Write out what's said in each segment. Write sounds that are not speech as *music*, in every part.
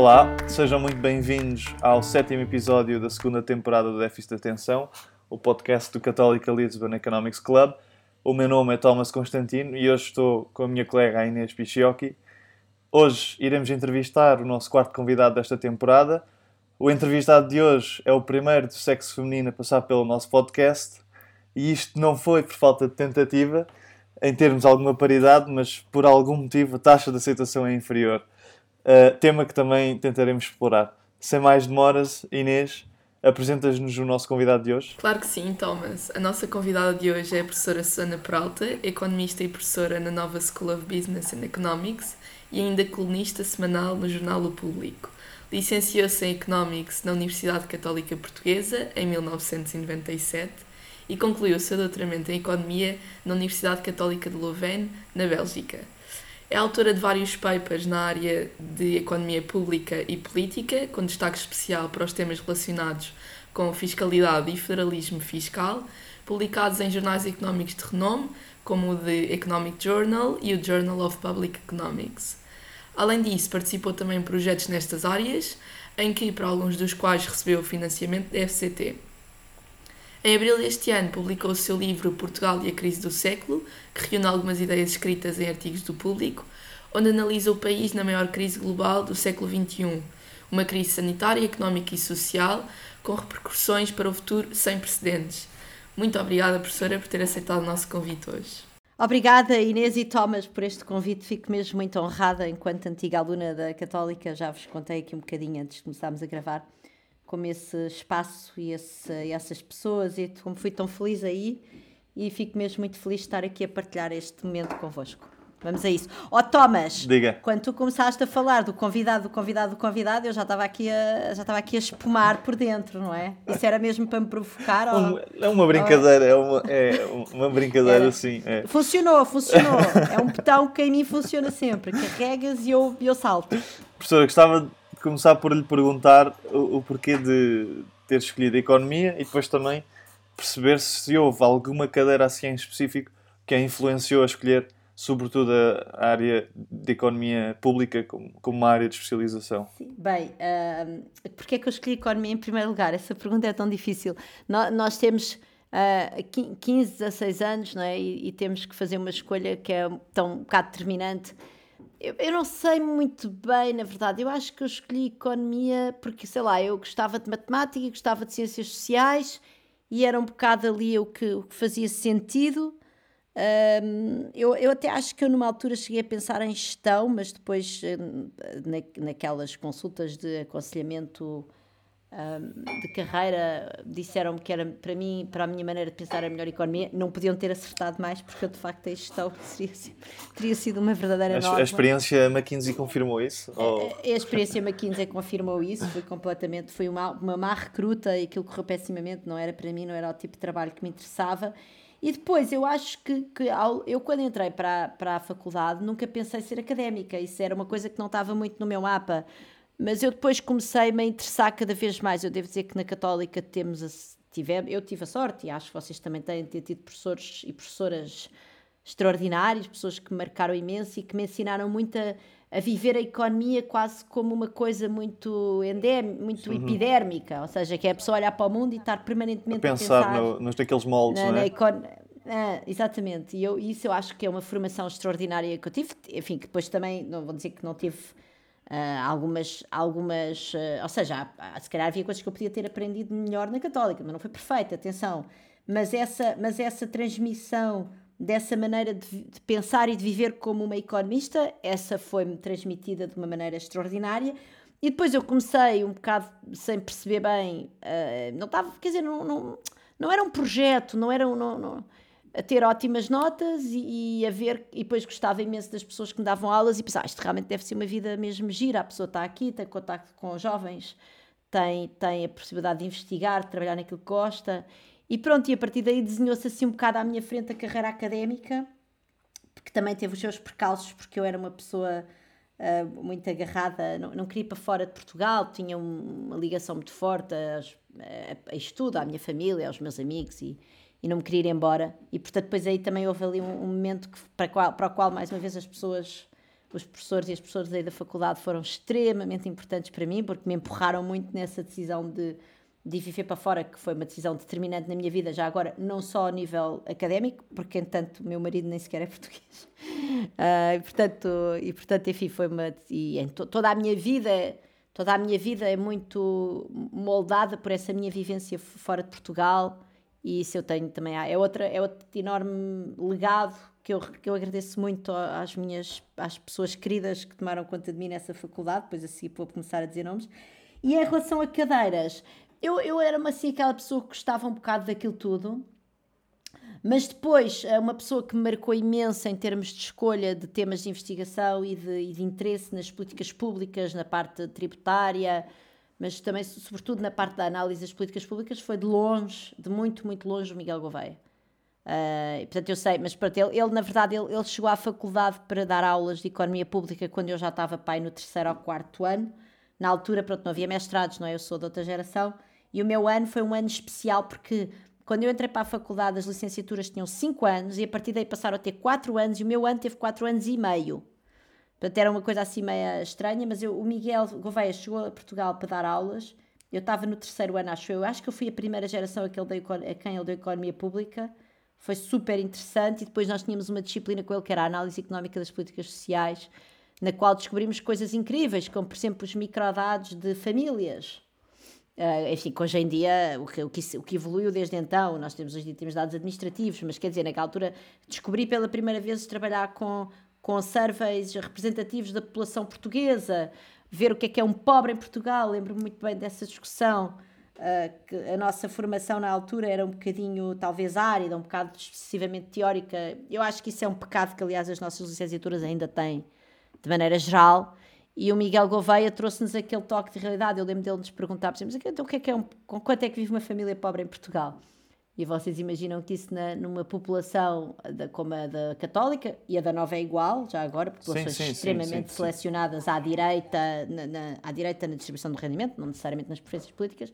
Olá, sejam muito bem-vindos ao sétimo episódio da segunda temporada do Déficit de Atenção, o podcast do Católica Lisbon Economics Club. O meu nome é Thomas Constantino e hoje estou com a minha colega Inês Pichiocchi. Hoje iremos entrevistar o nosso quarto convidado desta temporada. O entrevistado de hoje é o primeiro do sexo feminino a passar pelo nosso podcast e isto não foi por falta de tentativa, em termos de alguma paridade, mas por algum motivo a taxa de aceitação é inferior. Uh, tema que também tentaremos explorar. Sem mais demoras, Inês, apresentas-nos o nosso convidado de hoje? Claro que sim, Thomas. A nossa convidada de hoje é a professora Susana Peralta, economista e professora na Nova School of Business and Economics e ainda colunista semanal no jornal O Público. Licenciou-se em Economics na Universidade Católica Portuguesa em 1997 e concluiu o seu doutoramento em Economia na Universidade Católica de Louvain, na Bélgica. É autora de vários papers na área de economia pública e política, com destaque especial para os temas relacionados com fiscalidade e federalismo fiscal, publicados em jornais económicos de renome, como o The Economic Journal e o Journal of Public Economics. Além disso, participou também em projetos nestas áreas, em que, para alguns dos quais recebeu financiamento da FCT. Em abril deste ano publicou o seu livro Portugal e a Crise do Século, que reúne algumas ideias escritas em artigos do público, onde analisa o país na maior crise global do século XXI, uma crise sanitária, económica e social, com repercussões para o futuro sem precedentes. Muito obrigada, professora, por ter aceitado o nosso convite hoje. Obrigada, Inês e Thomas, por este convite. Fico mesmo muito honrada, enquanto antiga aluna da Católica. Já vos contei aqui um bocadinho antes de começarmos a gravar como esse espaço e esse, essas pessoas e como fui tão feliz aí e fico mesmo muito feliz de estar aqui a partilhar este momento convosco. Vamos a isso. Ó oh, Thomas, Diga. quando tu começaste a falar do convidado, do convidado, do convidado, eu já estava aqui a, já estava aqui a espumar por dentro, não é? Isso era mesmo para me provocar? Ou... É uma brincadeira, é uma, é uma brincadeira era. assim. É. Funcionou, funcionou. É um botão que em mim funciona sempre. Carregas e eu, eu salto. Professora, gostava começar por lhe perguntar o, o porquê de ter escolhido a economia e depois também perceber se houve alguma cadeira assim em específico que a influenciou a escolher, sobretudo a área de economia pública como, como uma área de especialização. Sim, bem, uh, porquê é que eu escolhi economia em primeiro lugar? Essa pergunta é tão difícil. nós, nós temos uh, 15, 16 anos não é? E, e, temos que fazer uma escolha que é tão um bocado determinante eu, eu, não sei muito bem, na verdade. Eu acho que eu escolhi economia porque, sei lá, eu gostava de matemática e gostava de ciências sociais e era um bocado ali o que, o que fazia sentido. Um, eu, eu até acho que eu numa altura cheguei a pensar em gestão, mas depois na, naquelas consultas de aconselhamento um, de carreira disseram-me que era para mim, para a minha maneira de pensar a melhor economia, não podiam ter acertado mais porque eu de facto a gestão *laughs* seria, teria sido uma verdadeira a. A experiência McKinsey confirmou isso? Ou... A, a, experiência McKinsey confirmou isso, foi completamente, foi uma, uma má recruta e aquilo correu pessimamente, não era para mim, não era o tipo de trabalho que me interessava. E depois, eu acho que, que ao, eu quando entrei para, para a faculdade nunca pensei ser académica, isso era uma coisa que não estava muito no meu mapa mas eu depois comecei-me a interessar cada vez mais. Eu devo dizer que na Católica temos a, tivemos, eu tive a sorte, e acho que vocês também têm ter tido professores e professoras extraordinários, pessoas que me marcaram imenso e que me ensinaram muito a, a viver a economia quase como uma coisa muito endém, muito uhum. epidérmica, ou seja, que é a pessoa olhar para o mundo e estar permanentemente a pensar, a pensar no, nos daqueles moldes, na, não é? Ah, exatamente, e eu, isso eu acho que é uma formação extraordinária que eu tive, enfim, que depois também, não vou dizer que não tive Uh, algumas, algumas uh, ou seja, há, se calhar havia coisas que eu podia ter aprendido melhor na Católica, mas não foi perfeita, atenção. Mas essa, mas essa transmissão dessa maneira de, de pensar e de viver como uma economista, essa foi-me transmitida de uma maneira extraordinária. E depois eu comecei um bocado sem perceber bem, uh, não estava, quer dizer, não, não, não era um projeto, não era. Não, não, a ter ótimas notas e, e, a ver, e depois gostava imenso das pessoas que me davam aulas e pensava, ah, isto realmente deve ser uma vida mesmo gira, a pessoa está aqui, tem contato com jovens, tem, tem a possibilidade de investigar, de trabalhar naquilo que gosta, e pronto, e a partir daí desenhou-se assim um bocado à minha frente a carreira académica, que também teve os seus percalços, porque eu era uma pessoa uh, muito agarrada, não, não queria ir para fora de Portugal, tinha uma ligação muito forte a, a, a estudo, à minha família, aos meus amigos e e não me queria ir embora. E portanto, depois aí também houve ali um, um momento que, para, qual, para o qual, mais uma vez, as pessoas os professores e as professoras aí da faculdade foram extremamente importantes para mim, porque me empurraram muito nessa decisão de, de viver para fora, que foi uma decisão determinante na minha vida, já agora, não só a nível académico, porque, entanto, o meu marido nem sequer é *laughs* português. Uh, e, portanto, e, portanto, enfim, foi uma. E em to, toda a minha vida. Toda a minha vida é muito moldada por essa minha vivência fora de Portugal e isso eu tenho também. É, outra, é outro enorme legado que eu, que eu agradeço muito às minhas às pessoas queridas que tomaram conta de mim nessa faculdade, depois assim vou começar a dizer nomes. E em relação a cadeiras, eu, eu era assim aquela pessoa que gostava um bocado daquilo tudo, mas depois eh, uma pessoa que me marcou imenso em termos de escolha de temas de investigação e de, e de interesse nas políticas públicas, na parte tributária, mas também, sobretudo na parte da análise das políticas públicas, foi de longe, de muito, muito longe, o Miguel Gouveia. Uh, portanto, eu sei, mas pronto, ele, ele na verdade, ele, ele, chegou à faculdade para dar aulas de economia pública quando eu já estava pai no terceiro ou quarto ano. Na altura, pronto, não havia mestrados, não é? Eu sou de outra geração. E o meu ano foi um ano especial porque quando eu entrei para a faculdade, as licenciaturas tinham 5 anos e a partir daí passaram a ter 4 anos e o meu ano teve 4 anos e meio. Portanto, era uma coisa assim meio estranha, mas eu, o Miguel Gouveia chegou a Portugal para dar aulas. Eu estava no terceiro ano, acho eu. Acho que eu fui a primeira geração a, que ele deu, a quem ele deu Economia Pública foi super interessante e depois nós tínhamos uma disciplina com ele que era a análise económica das políticas sociais, na qual descobrimos coisas incríveis, como por exemplo os microdados de famílias. Uh, enfim, que hoje em dia, o que, o, que, o que evoluiu desde então, nós temos hoje temos dados administrativos, mas quer dizer, naquela altura descobri pela primeira vez trabalhar com, com surveys representativos da população portuguesa, ver o que é que é um pobre em Portugal, lembro-me muito bem dessa discussão, Uh, que a nossa formação na altura era um bocadinho, talvez, árida, um bocado excessivamente teórica. Eu acho que isso é um pecado que, aliás, as nossas licenciaturas ainda têm, de maneira geral. E o Miguel Gouveia trouxe-nos aquele toque de realidade. Eu lembro dele nos perguntar, por exemplo, então, o que é que é um, com quanto é que vive uma família pobre em Portugal? E vocês imaginam que isso na, numa população da, como a da católica, e a da nova é igual, já agora, populações sim, sim, extremamente sim, selecionadas à direita, na, na, à direita na distribuição do rendimento, não necessariamente nas preferências políticas,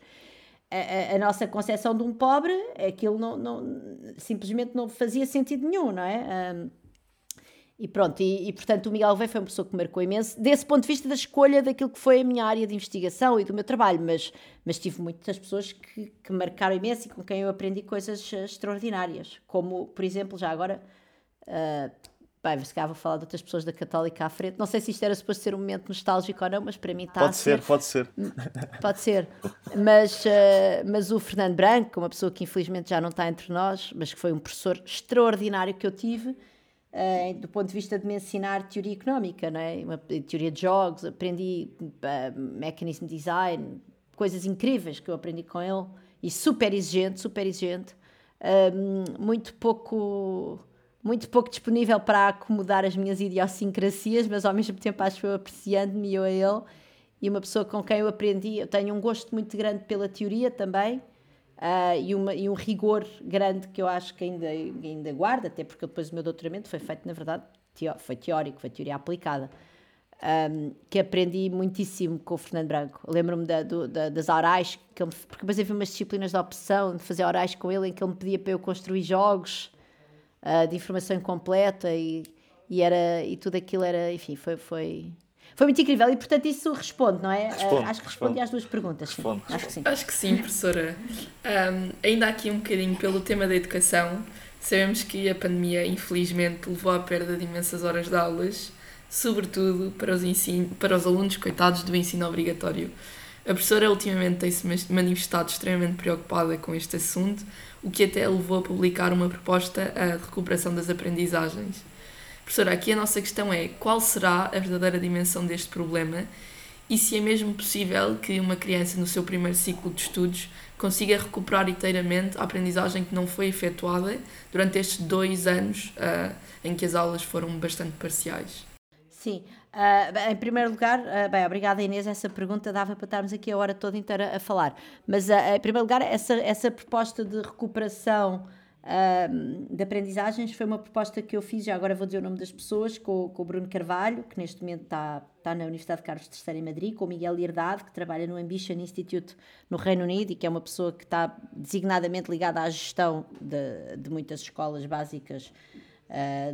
a, a, nossa concepção de um pobre, aquilo não, não, simplesmente não fazia sentido nenhum, não é? Um, e pronto, e, e, portanto o Miguel Alveia foi uma pessoa que me marcou imenso, desse ponto de vista da escolha daquilo que foi a minha área de investigação e do meu trabalho, mas, mas tive muitas pessoas que, que marcaram imenso e com quem eu aprendi coisas extraordinárias, como, por exemplo, já agora, uh, Bem, se calhar vou falar de outras pessoas da Católica à frente. Não sei se isto era suposto ser um momento nostálgico ou não, mas para mim está pode ser. Pode ser, pode ser. Pode ser. Mas, uh, mas o Fernando Branco, uma pessoa que infelizmente já não está entre nós, mas que foi um professor extraordinário que eu tive, uh, do ponto de vista de me ensinar teoria económica, não é? Uma, teoria de jogos, aprendi uh, mechanism design, coisas incríveis que eu aprendi com ele, e super exigente, super exigente. muito pouco muito pouco disponível para acomodar as minhas idiosincrasias, mas ao mesmo tempo acho eu apreciando-me eu a ele e uma pessoa com quem eu aprendi, eu tenho um gosto muito grande pela teoria também uh, e, uma, e um rigor grande que eu acho que ainda, ainda guardo, até porque depois o meu doutoramento foi feito, na verdade, teó foi teórico, foi teoria aplicada. Um, que aprendi muitíssimo com o Fernando Branco. Lembro-me da, da, das orais, que ele, porque depois havia umas disciplinas de opção, de fazer orais com ele, em que ele me pedia para eu construir jogos uh, de informação incompleta e, e, era, e tudo aquilo era, enfim, foi, foi, foi muito incrível e portanto isso responde, não é? Responde, uh, acho que responde, responde às duas perguntas. Responde, sim. Acho que sim. Acho que sim, professora. Um, ainda aqui um bocadinho pelo tema da educação. Sabemos que a pandemia, infelizmente, levou à perda de imensas horas de aulas, sobretudo para os, ensino, para os alunos coitados do ensino obrigatório. A professora ultimamente tem-se manifestado extremamente preocupada com este assunto, o que até levou a publicar uma proposta de recuperação das aprendizagens. Professora, aqui a nossa questão é qual será a verdadeira dimensão deste problema e se é mesmo possível que uma criança no seu primeiro ciclo de estudos consiga recuperar inteiramente a aprendizagem que não foi efetuada durante estes dois anos uh, em que as aulas foram bastante parciais. Sim, Uh, em primeiro lugar, uh, bem, obrigada Inês, essa pergunta dava para estarmos aqui a hora toda inteira a falar. Mas, em primeiro lugar, essa, essa proposta de recuperação de aprendizagens foi uma proposta que eu fiz, já agora vou dizer o nome das pessoas, com, com o Bruno Carvalho, que neste momento está, está na Universidade de Carlos III em Madrid, com o Miguel Lierdade, que trabalha no Ambition Institute no Reino Unido e que é uma pessoa que está designadamente ligada à gestão de, de muitas escolas básicas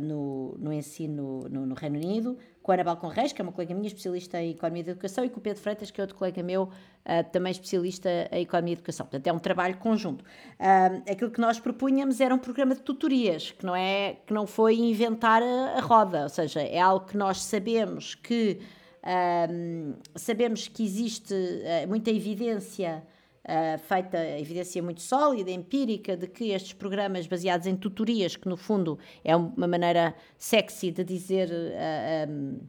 no, no ensino no, no Reino Unido com a Ana Balcon Reis, que é uma colega minha, especialista em Economia da Educação, e com o Pedro Freitas, que é outro colega meu, uh, também especialista em Economia da Educação. Portanto, é um trabalho conjunto. Uh, aquilo que nós propunhamos era um programa de tutorias, que não, é, que não foi inventar a, a roda, ou seja, é algo que nós sabemos que, uh, sabemos que existe muita evidência Uh, feita evidência muito sólida, empírica, de que estes programas baseados em tutorias, que no fundo é uma maneira sexy de dizer. Uh, um,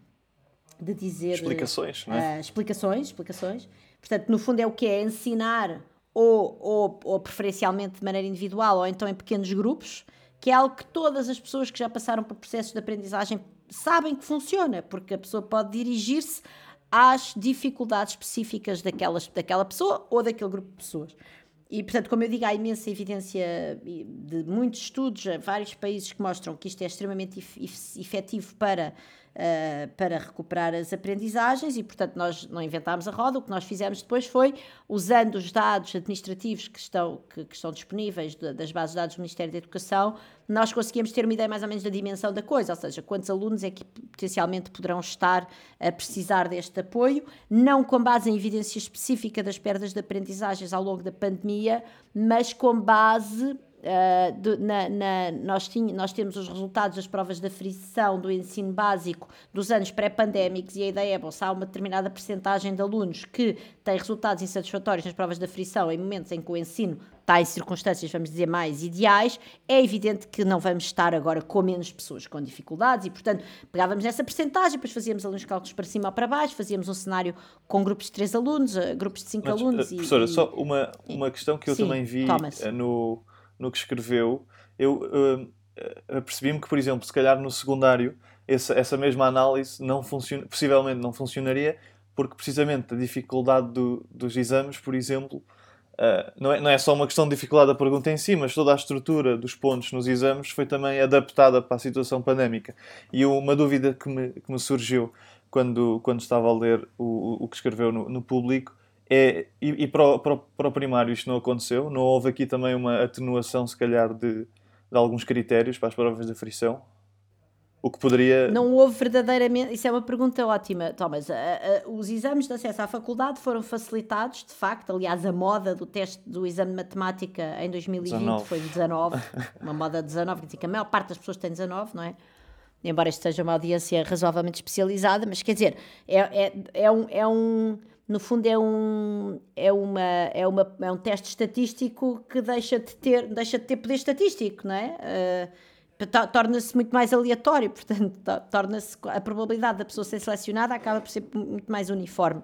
de dizer. Explicações, não é? Uh, explicações, explicações. Portanto, no fundo é o que é ensinar, ou, ou, ou preferencialmente de maneira individual, ou então em pequenos grupos, que é algo que todas as pessoas que já passaram por processos de aprendizagem sabem que funciona, porque a pessoa pode dirigir-se às dificuldades específicas daquelas, daquela pessoa ou daquele grupo de pessoas. E, portanto, como eu digo, há imensa evidência de muitos estudos, vários países que mostram que isto é extremamente efetivo para uh, para recuperar as aprendizagens e, portanto, nós não inventámos a roda, o que nós fizemos depois foi, usando os dados administrativos que estão, que, que estão disponíveis de, das bases de dados do Ministério da Educação, nós conseguimos ter uma ideia mais ou menos da dimensão da coisa, ou seja, quantos alunos é que potencialmente poderão estar a precisar deste apoio, não com base em evidência específica das perdas de aprendizagens ao longo da pandemia, mas com base Uh, de, na, na, nós, ting, nós temos os resultados das provas da frição do ensino básico dos anos pré-pandémicos e a ideia é, bom, se há uma determinada percentagem de alunos que têm resultados insatisfatórios nas provas da frição em momentos em que o ensino está em circunstâncias, vamos dizer, mais ideais, é evidente que não vamos estar agora com menos pessoas com dificuldades e, portanto, pegávamos nessa percentagem, depois fazíamos ali uns cálculos para cima ou para baixo, fazíamos um cenário com grupos de 3 alunos, eh, grupos de 5 alunos. Uh, professora, e, só uma, uma questão que eu sim, também vi no no que escreveu, eu uh, apercebi-me que, por exemplo, se calhar no secundário, essa, essa mesma análise não funciona, possivelmente não funcionaria, porque precisamente a dificuldade do, dos exames, por exemplo, uh, não, é, não é só uma questão de dificuldade da pergunta em si, mas toda a estrutura dos pontos nos exames foi também adaptada para a situação pandémica. E uma dúvida que me, que me surgiu quando, quando estava a ler o, o que escreveu no, no público é, e, e para, o, para, o, para, o, primário isto não aconteceu? Não houve aqui também uma atenuação, se calhar, de, de alguns critérios para as provas de frição? O que poderia. Não houve verdadeiramente. Isso é uma pergunta ótima, Thomas. os exames de acesso à faculdade foram facilitados, de facto. Aliás, a moda do teste do exame de matemática em 2020 19. foi 19. *laughs* uma moda de 19, quer dizer que a maior parte das pessoas tem 19, não é? Embora isto seja uma audiência razoavelmente especializada, mas quer dizer, é, é, é um. É um no fundo é um, é, uma, é, uma, é um teste estatístico que deixa de ter, deixa de ter poder estatístico, não é? Uh, torna-se muito mais aleatório, *laughs* portanto, torna-se a probabilidade da pessoa ser selecionada acaba por ser muito mais uniforme.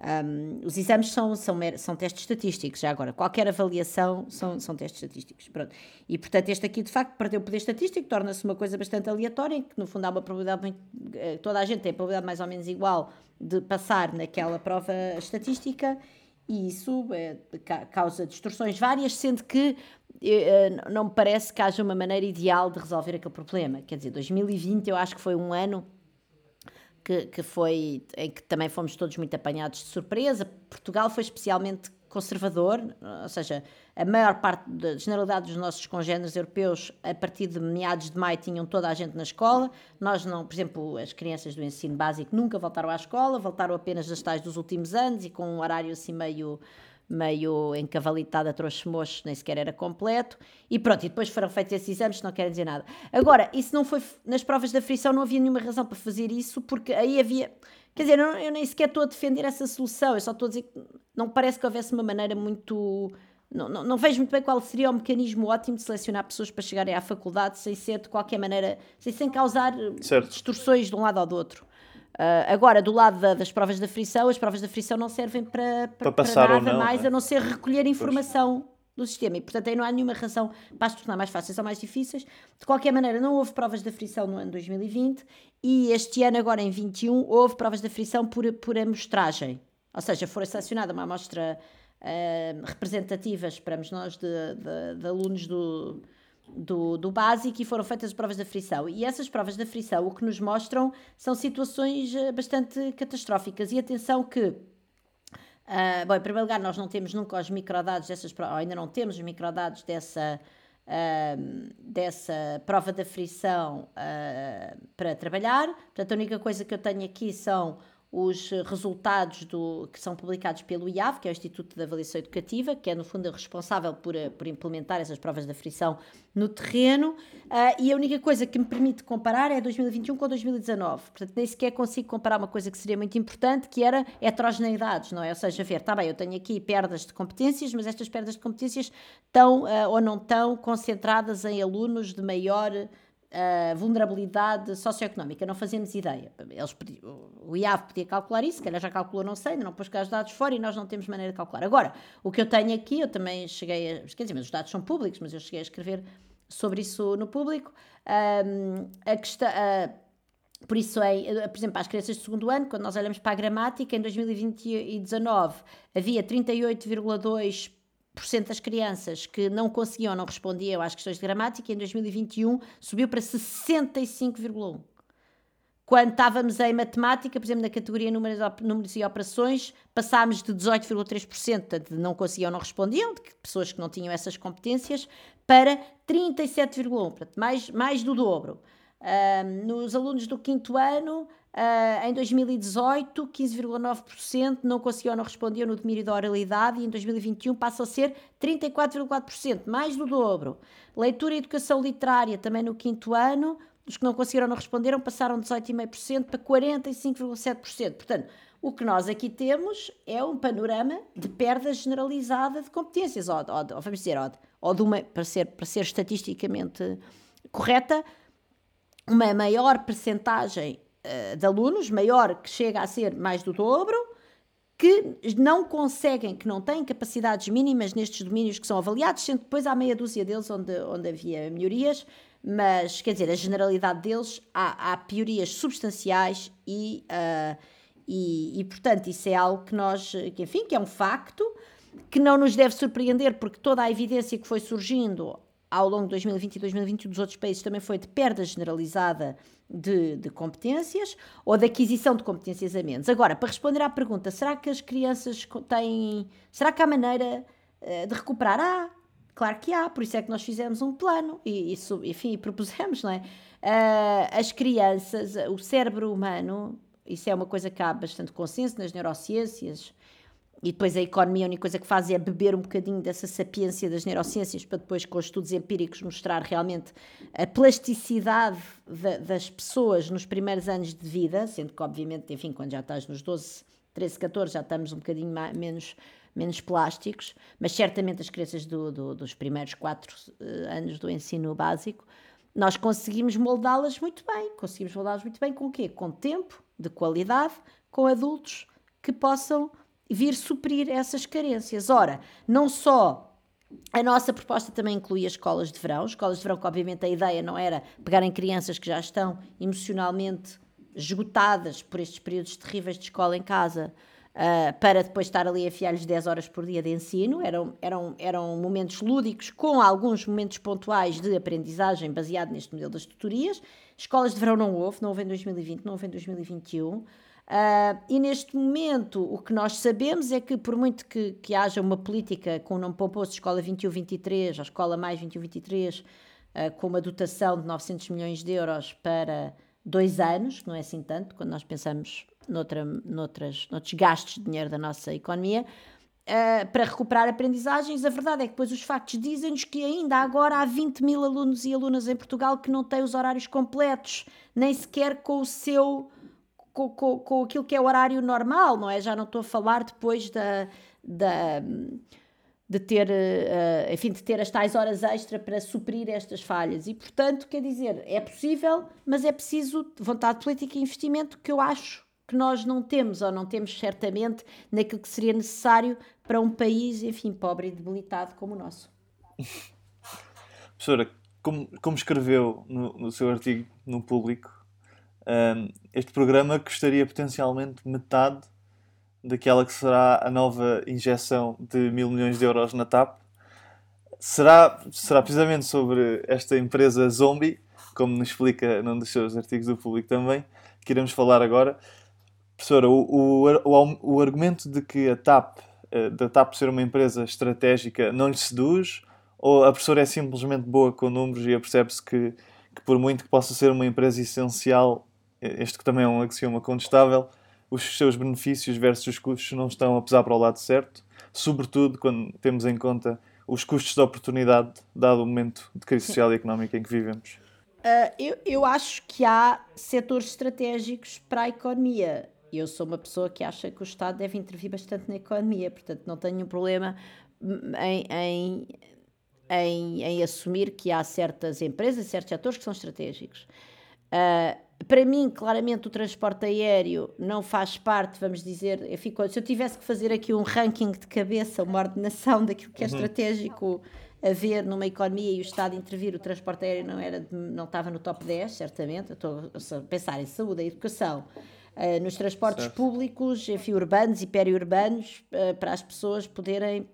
Um, os exames são, são, são testes estatísticos, já agora. Qualquer avaliação são, são testes estatísticos. Pronto. E, portanto, este aqui, de facto, perdeu o poder estatístico, torna-se uma coisa bastante aleatória, em que, no fundo, há uma probabilidade muito. Eh, toda a gente tem a probabilidade mais ou menos igual de passar naquela prova estatística, e isso é, causa distorções várias, sendo que eh, não me parece que haja uma maneira ideal de resolver aquele problema. Quer dizer, 2020 eu acho que foi um ano que, que foi em que também fomos todos muito apanhados de surpresa. Portugal foi especialmente conservador, ou seja, a maior parte da generalidade dos nossos congêneres europeus, a partir de meados de maio, tinham toda a gente na escola. Nós não, por exemplo, as crianças do ensino básico nunca voltaram à escola, voltaram apenas das tais dos últimos anos e com um horário assim meio meio encavalitado a trouxe-moços, nem sequer era completo, e pronto, e depois foram feitos esses exames não querem dizer nada. Agora, isso não foi, nas provas da frição não havia nenhuma razão para fazer isso, porque aí havia, quer dizer, eu, eu nem sequer estou a defender essa solução, eu só estou a dizer que não parece que houvesse uma maneira muito... Não, não, não, vejo muito bem qual seria o mecanismo ótimo de selecionar pessoas para chegarem à faculdade sem ser de qualquer maneira, sem, sem causar certo. distorções de um lado ao do outro. Uh, agora, do lado da, das provas da frição, as provas da frição não servem para, para, para, para nada não, mais é? a não ser recolher informação pois. do sistema. E, portanto, aí não há nenhuma razão para as tornar mais fáceis ou mais difíceis. De qualquer maneira, não houve provas da frição no ano 2020 e este ano, agora em 21, houve provas da frição por, por amostragem. Ou seja, foi selecionada uma amostra uh, representativa, esperamos nós, de, de, de alunos do do, do básico e foram feitas as provas da frição. E essas provas da frição o que nos mostram são situações eh, bastante catastróficas. E atenção que Uh, bom, em primeiro lugar, nós não temos nunca os microdados dessas provas, ainda não temos os microdados dessa, uh, dessa prova da frição uh, para trabalhar. Portanto, a única coisa que eu tenho aqui são os resultados do, que são publicados pelo IAV, que é o Instituto de Avaliação Educativa, que é no fundo responsável por, eh, por implementar essas provas da frição no terreno, uh, e a única coisa que me permite comparar é 2021 com 2019. Portanto, nem sequer consigo comparar uma coisa que seria muito importante, que era heterogeneidades, não é? Ou seja, ver, está bem, eu tenho aqui perdas de competências, mas estas perdas de competências estão uh, ou não estão concentradas em alunos de maior a vulnerabilidade socioeconómica, não fazemos ideia. Eles o IAV podia calcular isso, se calhar já calculou, não sei, ainda não pôs cá os dados fora e nós não temos maneira de calcular. Agora, o que eu tenho aqui, eu também cheguei a. Quer dizer, mas os dados são públicos, mas eu cheguei a escrever sobre isso no público. Um, a questão. Uh, por isso, é, por exemplo, as crianças de segundo ano, quando nós olhamos para a gramática, em 2019 havia 38,2% das crianças que não conseguiam ou não respondiam às questões de gramática, em 2021 subiu para 65,1%. Quando estávamos em matemática, por exemplo, na categoria números, e operações, passámos de 18,3% de não conseguiam ou não respondiam, de pessoas que não tinham essas competências, para 37,1%, portanto, mais, mais do dobro. Uh, nos alunos do quinto ano, Uh, em 2018, 15,9% não conseguiam ou não respondiam no domínio da oralidade e em 2021 passa a ser 34,4%, mais do dobro. Leitura e educação literária, também no quinto ano, os que não conseguiram ou não responderam passaram de 18,5% para 45,7%. Portanto, o que nós aqui temos é um panorama de perda generalizada de competências, ou, ou, ou vamos dizer, ou, ou de uma, para ser, para ser estatisticamente correta, uma maior percentagem uh, de alunos, maior que chega a ser mais do dobro, que não conseguem, que não têm capacidades mínimas nestes domínios que são avaliados, sendo depois há meia dúzia deles onde, onde havia melhorias, mas quer dizer, a generalidade deles há, há piorias substanciais e, uh, e, e, portanto, isso é algo que nós, que, enfim, que é um facto, que não nos deve surpreender, porque toda a evidência que foi surgindo ao longo de 2020 e 2021 dos outros países também foi de perda generalizada de, de, competências ou de aquisição de competências a menos. Agora, para responder à pergunta, será que as crianças têm. Será que há maneira uh, de recuperar? Ah, claro que há, por isso é que nós fizemos um plano e, isso, enfim, propusemos, não é? Uh, as crianças, o cérebro humano, isso é uma coisa que há bastante consenso nas neurociências, e depois a economia, a única coisa que faz é beber um bocadinho dessa sapiência das neurociências para depois, com os estudos empíricos, mostrar realmente a plasticidade das pessoas nos primeiros anos de vida, sendo que, obviamente, enfim, quando já estás nos 12, 13, 14, já estamos um bocadinho mais, menos, menos plásticos, mas certamente as crianças do, do, dos primeiros 4 uh, anos do ensino básico, nós conseguimos moldá-las muito bem. Conseguimos moldá-las muito bem com o quê? Com tempo, de qualidade, com adultos que possam vir suprir essas carências. Ora, não só a nossa proposta também inclui as escolas de verão, escolas de verão que obviamente a ideia não era pegarem crianças que já estão emocionalmente esgotadas por estes períodos terríveis de escola em casa, uh, para depois estar ali a enfiar-lhes 10 horas por dia de ensino. Eram, eram, eram momentos lúdicos com alguns momentos pontuais de aprendizagem baseado neste modelo das tutorias. Escolas de verão não houve, não houve em 2020, não houve em 2021. Uh, e neste momento o que nós sabemos é que, por muito que, que haja uma política com o nome pomposo Escola 21-23, a Escola Mais 21-23, uh, ah, com uma dotação de 900 milhões de euros para dois anos, que não é assim tanto, quando nós pensamos noutra, noutras, noutros gastos de dinheiro da nossa economia, uh, para recuperar aprendizagens, a verdade é que depois os factos dizem-nos que ainda agora há 20 mil alunos e alunas em Portugal que não têm os horários completos, nem sequer com o seu com, com, com aquilo que é o horário normal, não é? Já não estou a falar depois da, da de ter, uh, enfim, de ter as tais horas extra para suprir estas falhas. E, portanto, quer dizer, é possível, mas é preciso vontade política e investimento que eu acho que nós não temos, ou não temos certamente, naquilo que seria necessário para um país, enfim, pobre e debilitado como o nosso. *laughs* Professora, como, como escreveu no, no seu artigo no público, um, este programa custaria potencialmente metade daquela que será a nova injeção de mil milhões de euros na TAP. Será, será precisamente sobre esta empresa zombie, como nos explica num dos seus artigos do público também, que iremos falar agora. Professora, o, o, o, argumento de que a TAP, eh, da TAP ser uma empresa estratégica, não lhe seduz ou a professora é simplesmente boa com números e apercebe-se que, que, por muito que possa ser uma empresa essencial, este que também é um axioma contestável, os seus benefícios versus os custos não estão a pesar para o lado certo, sobretudo quando temos em conta os custos de oportunidade, dado o momento de crise social e económica em que vivemos. Uh, eu, eu acho que há setores estratégicos para a economia. Eu sou uma pessoa que acha que o Estado deve intervir bastante na economia, portanto, não tenho problema em, em, em, em assumir que há certas empresas, certos setores que são estratégicos. Uh, para mim, claramente, o transporte aéreo não faz parte, vamos dizer, eu fico, se eu tivesse que fazer aqui um ranking de cabeça, uma ordenação daquilo que é uhum. estratégico a ver numa economia e o Estado intervir, o transporte aéreo não, era, não estava no top 10, certamente. Eu estou a pensar em saúde, a educação, uh, nos transportes certo. públicos, enfim, urbanos e periurbanos, uh, para as pessoas poderem.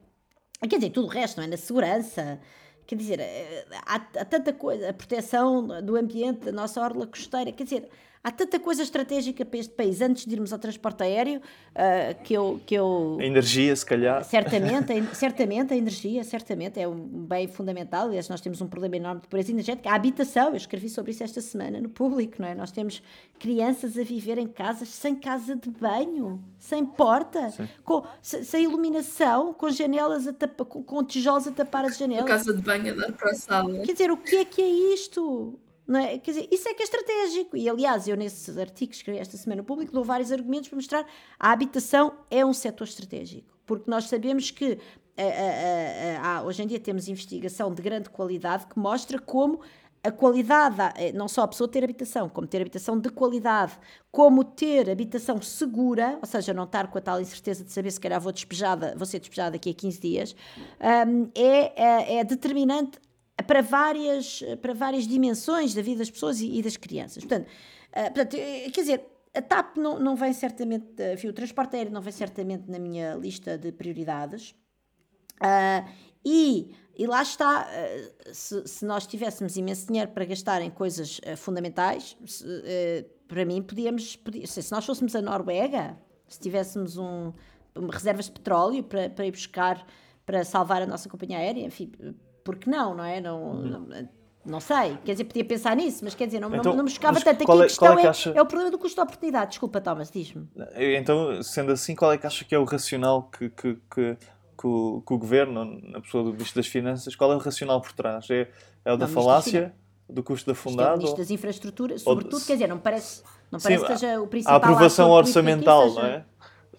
Quer dizer, tudo o resto, não é? Na segurança. Quer dizer, eh, há, há tanta coisa, a proteção do ambiente, da nossa orla costeira, quer dizer, há tanta coisa estratégica para este país antes de irmos ao transporte aéreo uh, que, eu, que eu. A energia, se calhar. Certamente, a, *laughs* certamente, a energia, certamente, é um bem fundamental. Aliás, nós temos um problema enorme de pobreza energética. A habitação, eu escrevi sobre isso esta semana no público, não é? Nós temos crianças a viver em casas sem casa de banho, sem porta, com, sem iluminação, com janelas a tapa, com, com tijolos a tapar as janelas. A casa de banho a dar para a sala. Quer dizer, o que é que é isto? É? Quer dizer, isso é que é estratégico. E aliás, eu nesse artigo que escrevi esta semana no público dou vários argumentos para mostrar a habitação é um setor estratégico. Porque nós sabemos que a, a, a, hoje em dia temos investigação de grande qualidade que mostra como a qualidade, eh, não só a pessoa ter habitação, como ter habitação de qualidade, como ter habitação segura, ou seja, não estar com a tal incerteza de saber se calhar vou, despejada, vou ser despejada daqui a 15 dias, é, é, é determinante para várias, para várias dimensões da vida das pessoas e, e das crianças. Portanto, uh, portanto, eh, quer dizer, a TAP não, não vem certamente, enfim, o transporte aéreo não vem certamente na minha lista de prioridades. Uh, e, e lá está, uh, se, se, nós tivéssemos imenso dinheiro para gastar em coisas fundamentais, se, para mim podíamos, podíamos, se nós fôssemos a Noruega, se tivéssemos um, reservas de petróleo para, para ir buscar, para salvar a nossa companhia aérea, enfim, porque não, não é? Não, não, não, sei, quer dizer, podia pensar nisso, mas quer dizer, não, então, não, não me chocava tanto. Aqui é, a questão é, que é, acha... é, o problema do custo de oportunidade. Desculpa, Thomas, diz-me. Então, sendo assim, qual é que acha que é o racional que, que, que, que, o, que o governo, na pessoa do Ministro das Finanças, qual é o racional por trás? É, é o da falácia? Do custo da fundado? É o Ministro das Infraestruturas, sobretudo, quer dizer, não parece, não parece Sim, que seja o principal. A aprovação orçamental, seja... não é?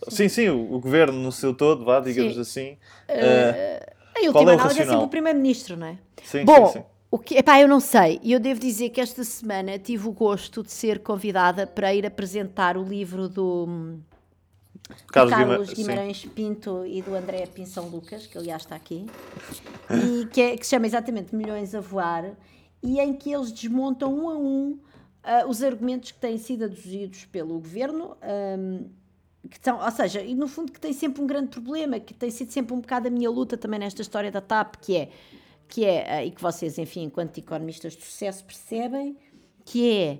Sim, sim, o, o, governo no seu todo, vá, digamos sim. assim. Uh, em última é análise é sempre o Primeiro-Ministro, não é? Sim, Bom, sim, sim. O que, epá, eu não sei. E eu devo dizer que esta semana tive o gosto de ser convidada para ir apresentar o livro do Carlos, Carlos Guimarães sim. Pinto e do André Pinção Lucas, que aliás está aqui, e que, é, que se chama exatamente Milhões a Voar, e em que eles desmontam um a um uh, os argumentos que têm sido aduzidos pelo governo. Um, que são, ou seja, e no fundo que tem sempre um grande problema, que tem sido sempre um bocado a minha luta também nesta história da TAP, que é, que é eh, e que vocês, enfim, enquanto economistas de sucesso percebem, que é,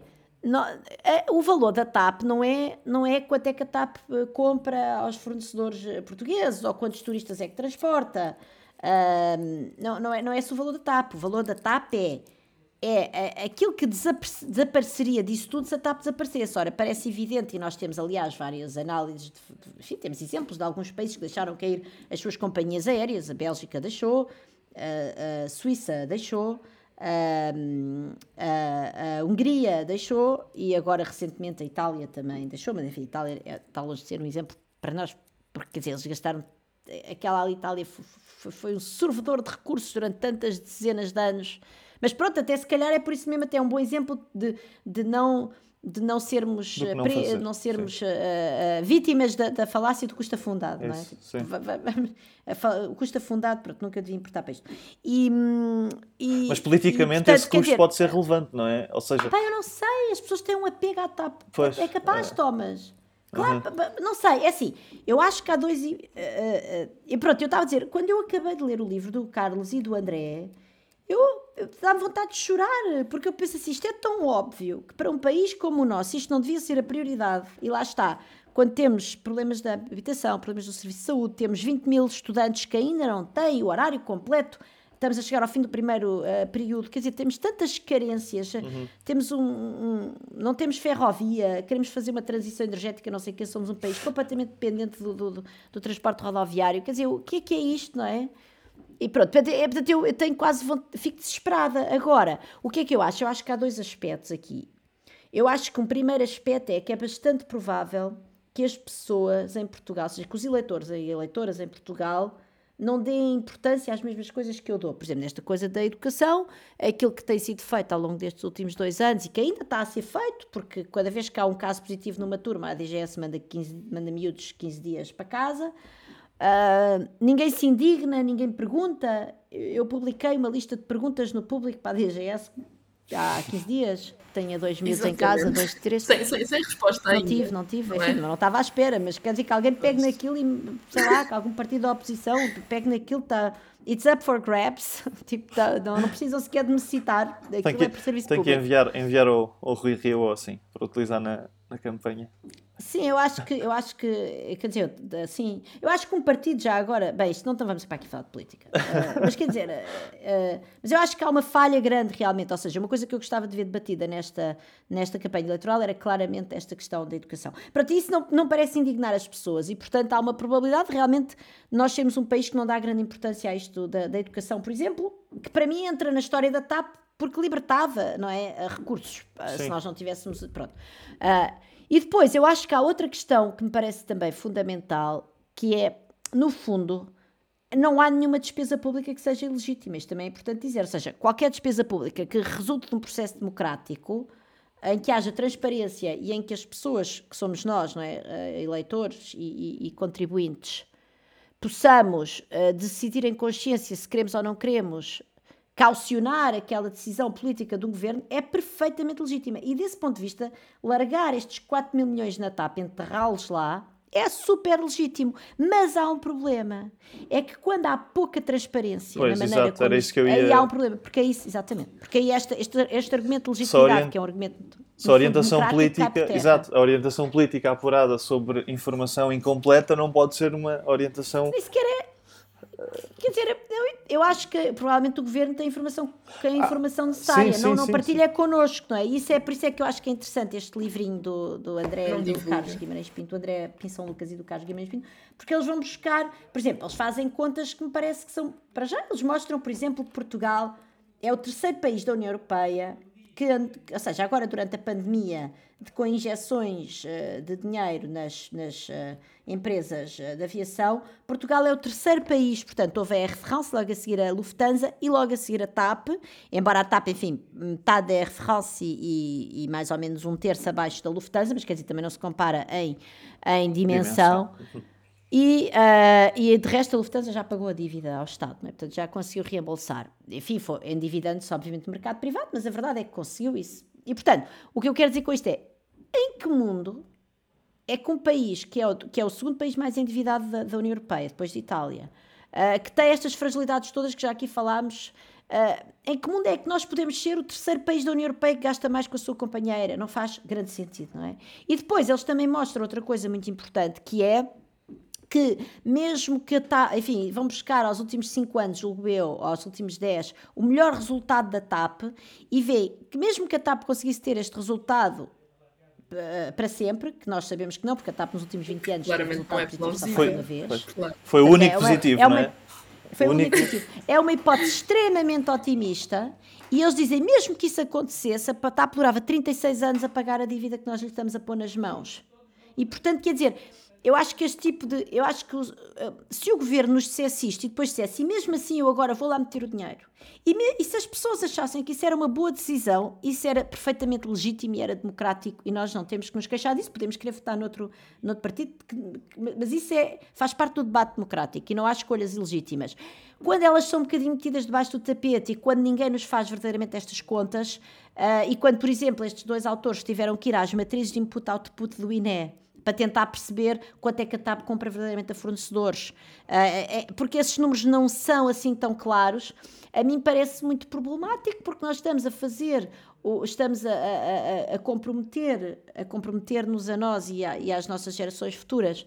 é o valor da TAP não é, não é quanto é que a TAP eh, compra aos fornecedores eh, portugueses ou quantos turistas é que transporta. não, não, é, não é esse o valor da TAP. O valor da TAP é é, é aquilo que desapareceria disso tudo se a TAP desaparecesse. Ora, parece evidente, e nós temos, aliás, várias análises, de, enfim, temos exemplos de alguns países que deixaram cair as suas companhias aéreas. A Bélgica deixou, a, a Suíça deixou, a, a, Hungria deixou e agora, recentemente, a Itália também deixou. Mas, enfim, a Itália é, está longe de ser um exemplo para nós, porque, quer dizer, eles gastaram. Aquela Itália foi, foi um sorvedor de recursos durante tantas dezenas de anos mas pronto, até se calhar é por isso mesmo até um bom exemplo de, de não de não sermos, não, pre, não sermos uh, uh, vítimas da, da, falácia do custo afundado, isso, não é? o custo afundado, pronto, nunca devia importar para isto. E, e Mas politicamente e, portanto, esse custo dizer, pode ser relevante, não é? Ou seja... Pá, eu não sei, as pessoas têm um apego à TAP. Pois, é capaz, é. Thomas. Claro, uhum. não sei, é assim, eu acho que há dois... Uh, e pronto, eu estava a dizer, quando eu acabei de ler o livro do Carlos e do André eu, dá-me vontade de chorar, porque eu penso assim, isto é tão óbvio que para um país como o nosso isto não devia ser a prioridade. E lá está, quando temos problemas da habitação, problemas do serviço de saúde, temos 20 mil estudantes que ainda não têm o horário completo estamos a chegar ao fim do primeiro uh, período, quer dizer, temos tantas carências, uhum. temos um, um, não temos ferrovia, queremos fazer uma transição energética, não sei o que, somos um país completamente dependente do, do, do, do transporte rodoviário, quer dizer, o que é que é isto, não é? E pronto, é, portanto, eu, eu tenho quase, fico desesperada. Agora, o que é que eu acho? Eu acho que há dois aspectos aqui. Eu acho que um primeiro aspecto é que é bastante provável que as pessoas em Portugal, ou seja, que os eleitores e eleitoras em Portugal não deem importância às mesmas coisas que eu dou. Por exemplo, nesta coisa da educação, aquilo que tem sido feito ao longo destes últimos dois anos e que ainda está a ser feito, porque cada vez que há um caso positivo numa turma, a DGS manda, 15, manda miúdos 15 dias para casa. Uh, ninguém se indigna, ninguém pergunta. Eu publiquei uma lista de perguntas no público para a DGS há 15 dias, tenha dois minutos em casa, dois, três. Sem, sem, sem resposta não ainda. Tive, não tive, não, é? não, estava à espera, mas quer dizer que alguém pegue naquilo e, sei lá, que algum partido da oposição pegue naquilo, está. It's up for grabs, *laughs* tipo, tá, não, não precisam sequer de me citar, aquilo tem que, é por serviço tem público. que enviar, enviar o, o Rui Rio assim, para utilizar na, na campanha. Sim, eu acho que, eu acho que, quer dizer, assim, eu acho que um partido já agora, bem, isto não vamos para aqui falar de política, uh, *laughs* mas quer dizer, uh, uh, mas eu acho que há uma falha grande realmente, ou seja, uma coisa que eu gostava de ver debatida nesta, nesta campanha eleitoral era claramente esta questão da educação. Pronto, isso não, não parece indignar as pessoas e, portanto, há uma probabilidade de realmente nós sermos um país que não dá grande importância a isto da, da educação, por exemplo, que para mim entra na história da TAP porque libertava, não é, recursos, se nós não tivéssemos, pronto. Uh, e depois, eu acho que há outra questão que me parece também fundamental, que é, no fundo, não há nenhuma despesa pública que seja ilegítima. Isto também é importante dizer. Ou seja, qualquer despesa pública que resulte de um processo democrático, em que haja transparência e em que as pessoas, que somos nós, não é? Eh, eleitores e, e, e contribuintes, possamos uh, decidir em consciência se queremos ou não queremos caucionar aquela decisão política do governo é perfeitamente legítima. E desse ponto de vista, largar estes 4 mil milhões na TAP, enterrá-los lá, é super legítimo. Mas há um problema. É que quando há pouca transparência pois, na maneira exato, como isso que eu ia... aí há um problema. Porque é isso, exatamente. Porque aí este, este, este argumento de legitimidade, orient... que é um argumento se a orientação política, exato, a orientação política apurada sobre informação incompleta não pode ser uma orientação. Nem sequer é, Quer dizer, eu, eu acho que provavelmente o governo tem informação, tem a informação necessária, sim, sim, não, não sim, partilha connosco, não é? Isso é por isso é que eu acho que é interessante este livrinho do, do André e do Carlos Guimarães Pinto, do André Pinção Lucas e do Carlos Guimarães Pinto, porque eles vão buscar, por exemplo, eles fazem contas que me parece que são, para já, eles mostram, por exemplo, que Portugal é o terceiro país da União Europeia que, ou seja, agora durante a pandemia, de, com injeções uh, de dinheiro nas, nas uh, empresas uh, de aviação, Portugal é o terceiro país, portanto, houve a Air France, logo a seguir a Lufthansa e logo a seguir a TAP, embora a TAP, enfim, metade da Air France e, e, e, mais ou menos um terço abaixo da Lufthansa, mas quer dizer, também não se compara em, em dimensão. dimensão. E, uh, e de resto a Lufthansa já pagou a dívida ao Estado, é? portanto já conseguiu reembolsar. Enfim, foi endividando-se obviamente no mercado privado, mas a verdade é que conseguiu isso. E portanto, o que eu quero dizer com isto é, em que mundo é que um país que é o, que é o segundo país mais endividado da, da União Europeia, depois de Itália, uh, que tem estas fragilidades todas que já aqui falámos, uh, em que mundo é que nós podemos ser o terceiro país da União Europeia que gasta mais com a sua companheira? Não faz grande sentido, não é? E depois eles também mostram outra coisa muito importante, que é que mesmo que a TAP, enfim, vão buscar aos últimos 5 anos, julgo eu, aos últimos 10, o melhor resultado da TAP e vê que mesmo que a TAP conseguisse ter este resultado uh, para sempre, que nós sabemos que não, porque a TAP nos últimos 20 anos Claramente resultado é positivo foi, uma vez. Foi, foi o único é positivo, é uma, não é? Foi o único positivo. É uma hipótese extremamente otimista e eles dizem, mesmo que isso acontecesse, a TAP durava 36 anos a pagar a dívida que nós lhe estamos a pôr nas mãos. E, portanto, quer dizer, eu acho que este tipo de. Eu acho que eh, se o governo nos dissesse isto e depois dissesse, e mesmo assim eu agora vou lá meter o dinheiro, e, me, e, se as pessoas achassem que isso era uma boa decisão, isso era perfeitamente legítimo e era democrático, e nós não temos que nos queixar disso, podemos querer votar noutro, noutro partido, que, mas isso é, faz parte do debate democrático e não há escolhas ilegítimas. Quando elas são um bocadinho metidas debaixo do tapete e quando ninguém nos faz verdadeiramente estas contas, uh, e quando, por exemplo, estes dois autores tiveram que ir às matrizes de input-output do INE para tentar perceber quanto é que a TAP compra verdadeiramente a fornecedores, uh, porque esses números não são assim tão claros. A mim parece muito problemático porque nós estamos a fazer, estamos a, a, a comprometer, a comprometer-nos a nós e, a, e às nossas gerações futuras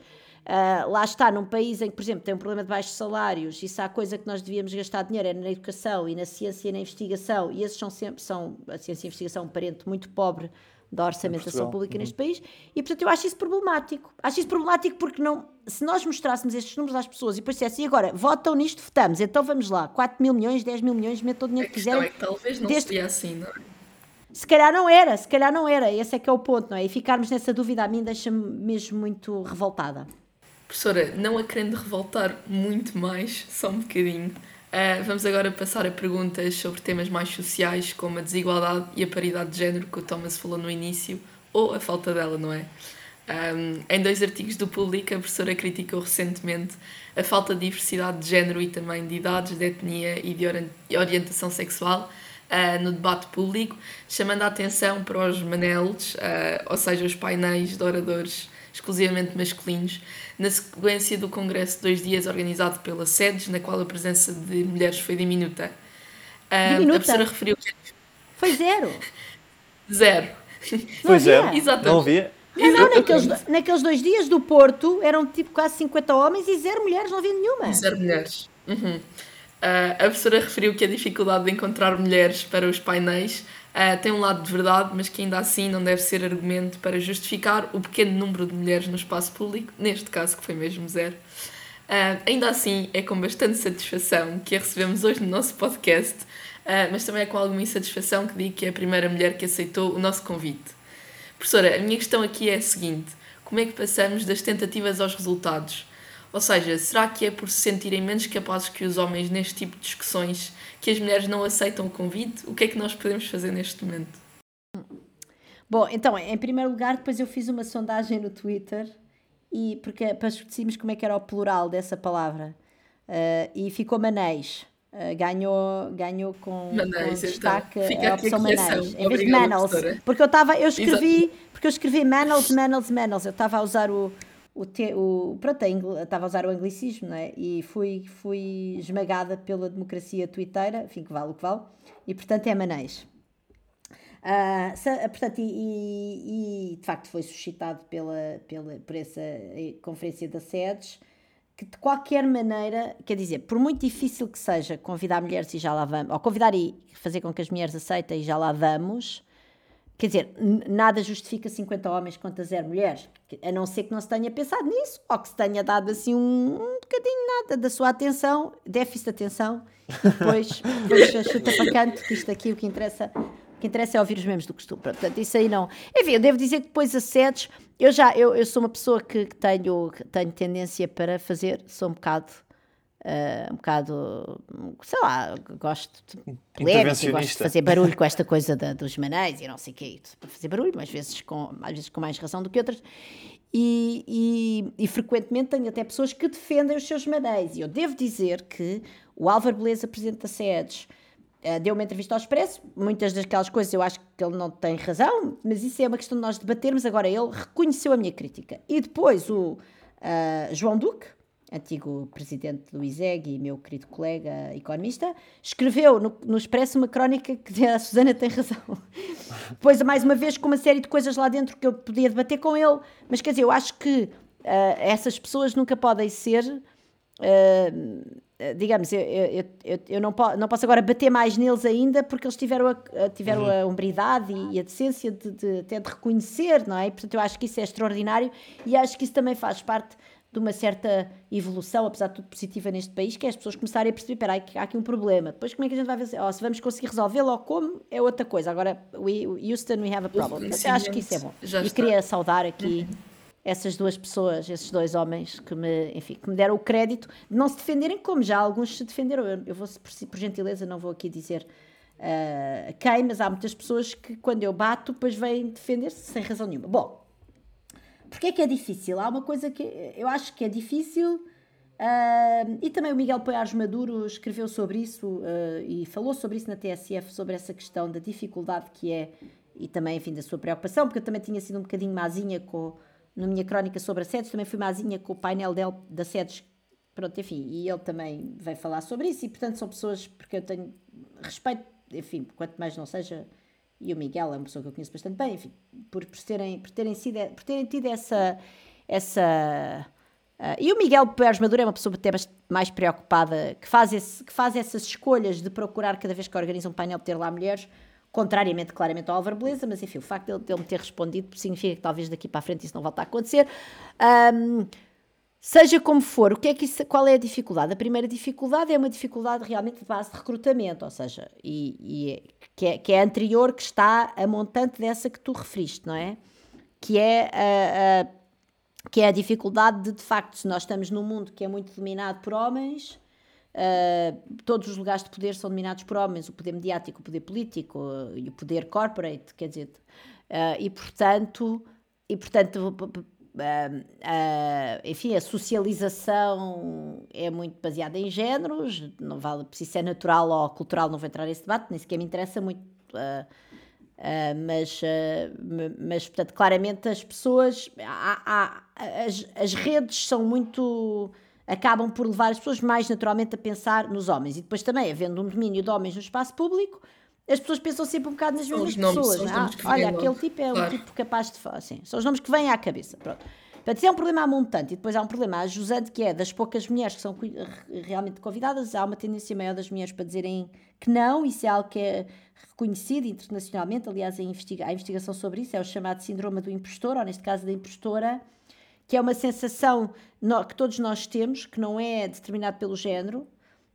Uh, lá está, num país em que, por exemplo, tem um problema de baixos salários, e se há coisa que nós devíamos gastar dinheiro é na educação e na ciência e na investigação, e esses são sempre, são, a ciência e a investigação, um parente muito pobre da orçamentação pública uhum. neste país, e portanto eu acho isso problemático. Acho isso problemático porque não, se nós mostrássemos estes números às pessoas e depois dissessem, e agora, votam nisto, votamos, então vamos lá, 4 mil milhões, 10 mil milhões, metam o dinheiro que quiserem. É que talvez não desde... seria assim, não é? Se calhar não era, se calhar não era, esse é que é o ponto, não é? E ficarmos nessa dúvida a mim deixa-me mesmo muito revoltada. Professora, não a querendo revoltar muito mais, só um bocadinho, uh, vamos agora passar a perguntas sobre temas mais sociais, como a desigualdade e a paridade de género, que o Thomas falou no início, ou a falta dela, não é? Um, em dois artigos do Público, a professora criticou recentemente a falta de diversidade de género e também de idades, de etnia e de orientação sexual uh, no debate público, chamando a atenção para os manelos, uh, ou seja, os painéis de oradores exclusivamente masculinos, na sequência do congresso de dois dias organizado pela SEDES, na qual a presença de mulheres foi diminuta. Uh, diminuta. A professora referiu que... Foi zero. *laughs* zero. Foi zero. Exatamente. Não havia? Não, não, naqueles, naqueles dois dias do Porto eram tipo quase 50 homens e zero mulheres, não havia nenhuma. Zero mulheres. Uhum. Uh, a professora referiu que a dificuldade de encontrar mulheres para os painéis uh, tem um lado de verdade, mas que ainda assim não deve ser argumento para justificar o pequeno número de mulheres no espaço público, neste caso que foi mesmo zero. Uh, ainda assim, é com bastante satisfação que a recebemos hoje no nosso podcast, mas também é com alguma insatisfação que digo que é a primeira mulher que aceitou o nosso convite. Professora, a minha questão aqui é a seguinte: como é que passamos das tentativas aos resultados? Ou seja, será que é por se sentirem menos capazes que os homens neste tipo de discussões que as mulheres não aceitam o convite? O que é que nós podemos fazer neste momento? Bom, então, em primeiro lugar, depois eu fiz uma sondagem no Twitter e porque para discutirmos como é que era o plural dessa palavra uh, e ficou manéis. Uh, ganhou, ganhou com, Manais, com então. destaque então. a opção Manais, em vez de Manals. Porque eu estava, eu escrevi, Exato. porque eu escrevi Manals, Manals, Manals. Eu estava a usar o, o, te, o pronto, estava a usar o anglicismo, não é? E fui, fui esmagada pela democracia twitteira, enfim, que vale o que vale, e portanto é Manais. Uh, se, portanto, e, e, e, de facto foi suscitado pela, pela, por essa eh, conferência da SEDES que de qualquer maneira, quer dizer, por muito difícil que seja convidar mulheres e já lá vamos, ou convidar e fazer com que as mulheres aceitem e já lá vamos, quer dizer, nada justifica 50 homens contra zero mulheres, a não ser que não se tenha pensado nisso, ou que se tenha dado assim um, um bocadinho nada da sua atenção, déficit de atenção, e depois, *laughs* depois chuta para canto, que isto aqui o que interessa o que interessa é ouvir os mesmos do costume. Portanto, isso aí não. Enfim, eu devo dizer que depois a sedes, eu já, eu, eu sou uma pessoa que, que tenho, que tenho tendência para fazer, sou um bocado, uh, um bocado, sei lá, gosto de polémica, gosto de fazer barulho com esta *laughs* coisa da, dos manéis e não sei o quê, para fazer barulho, mas às vezes com, às vezes com mais razão do que outras. E, e, e, frequentemente tenho até pessoas que defendem os seus manéis. E eu devo dizer que o Álvaro Beleza, presidente da SEDES, Uh, deu uma entrevista ao Expresso, muitas daquelas coisas eu acho que ele não tem razão, mas isso é uma questão de nós debatermos. Agora, ele reconheceu a minha crítica. E depois o uh, João Duque, antigo presidente do ISEG e meu querido colega economista, escreveu no, no Expresso uma crónica que a Susana tem razão. *laughs* depois, mais uma vez, com uma série de coisas lá dentro que eu podia debater com ele, mas quer dizer, eu acho que uh, essas pessoas nunca podem ser. Uh, digamos, eu, eu, eu, eu não, po não posso agora bater mais neles ainda porque eles tiveram a, tiveram uhum. a umbridade e, e, a decência de, de, até de reconhecer, não é? Portanto, eu acho que isso é extraordinário e acho que isso também faz parte de uma certa evolução, apesar de tudo positiva neste país, que é as pessoas começarem a perceber, espera, há aqui um problema. Depois como é que a gente vai ver? Oh, se vamos conseguir resolvê-lo ou como, é outra coisa. Agora, we, Houston, we have a problem. Eu acho que isso é bom. Já e está. queria saudar aqui uhum essas duas pessoas, esses dois homens que me, enfim, que me deram o crédito de não se defenderem como já alguns se defenderam. Eu, eu vou, por, por, gentileza, não vou aqui dizer uh, quem, mas há muitas pessoas que quando eu bato, depois vêm defender-se sem razão nenhuma. Bom, porque é que é difícil? Há uma coisa que eu acho que é difícil. Uh, e também o Miguel Poiares Maduro escreveu sobre isso uh, e falou sobre isso na TSF, sobre essa questão da dificuldade que é, e também, enfim, da sua preocupação, porque eu também tinha sido um bocadinho mazinha com, na minha crónica sobre a SEDES, também fui mazinha com o painel dele, da SEDES, pronto, enfim, e ele também veio falar sobre isso, e portanto são pessoas, porque eu tenho respeito, enfim, quanto mais não seja, e o Miguel é uma pessoa que eu conheço bastante bem, enfim, por, por, terem, por, terem, sido, por terem tido essa, essa Uh, e o Miguel Pérez Maduro é uma pessoa até mais preocupada, que faz, esse, que faz essas escolhas de procurar cada vez que organiza um painel ter lá mulheres, contrariamente claramente ao Álvaro Beleza, mas enfim, o facto dele, dele me ter respondido significa que talvez daqui para a frente isso não volte a acontecer. Um, seja como for, o que é que isso, qual é a dificuldade? A primeira dificuldade é uma dificuldade realmente de base de recrutamento, ou seja, e, e é, que, é, que é anterior, que está a montante dessa que tu referiste, não é? Que é a, a que é a dificuldade de, de facto, se nós estamos num mundo que é muito dominado por homens, uh, todos os lugares de poder são dominados por homens, o poder mediático, o poder político e o poder corporate, quer dizer, uh, e portanto, e portanto enfim, a socialização é muito baseada em géneros, não vale se isso é natural ou cultural, não vou entrar nesse debate, nem sequer me interessa muito Uh, mas, uh, mas, portanto, claramente as pessoas, há, há, as, as redes são muito. acabam por levar as pessoas mais naturalmente a pensar nos homens. E depois também, havendo um domínio de homens no espaço público, as pessoas pensam sempre um bocado nas mesmas pessoas. Ah, olha, aquele tipo é claro. um tipo capaz de. Assim, são os nomes que vêm à cabeça. Pronto. Portanto, é um problema montante. E depois há um problema ajusante, que é das poucas mulheres que são realmente convidadas, há uma tendência maior das mulheres para dizerem que não. Isso é algo que é reconhecido internacionalmente. Aliás, a, investiga a investigação sobre isso é o chamado síndrome do impostor, ou neste caso da impostora, que é uma sensação que todos nós temos, que não é determinado pelo género.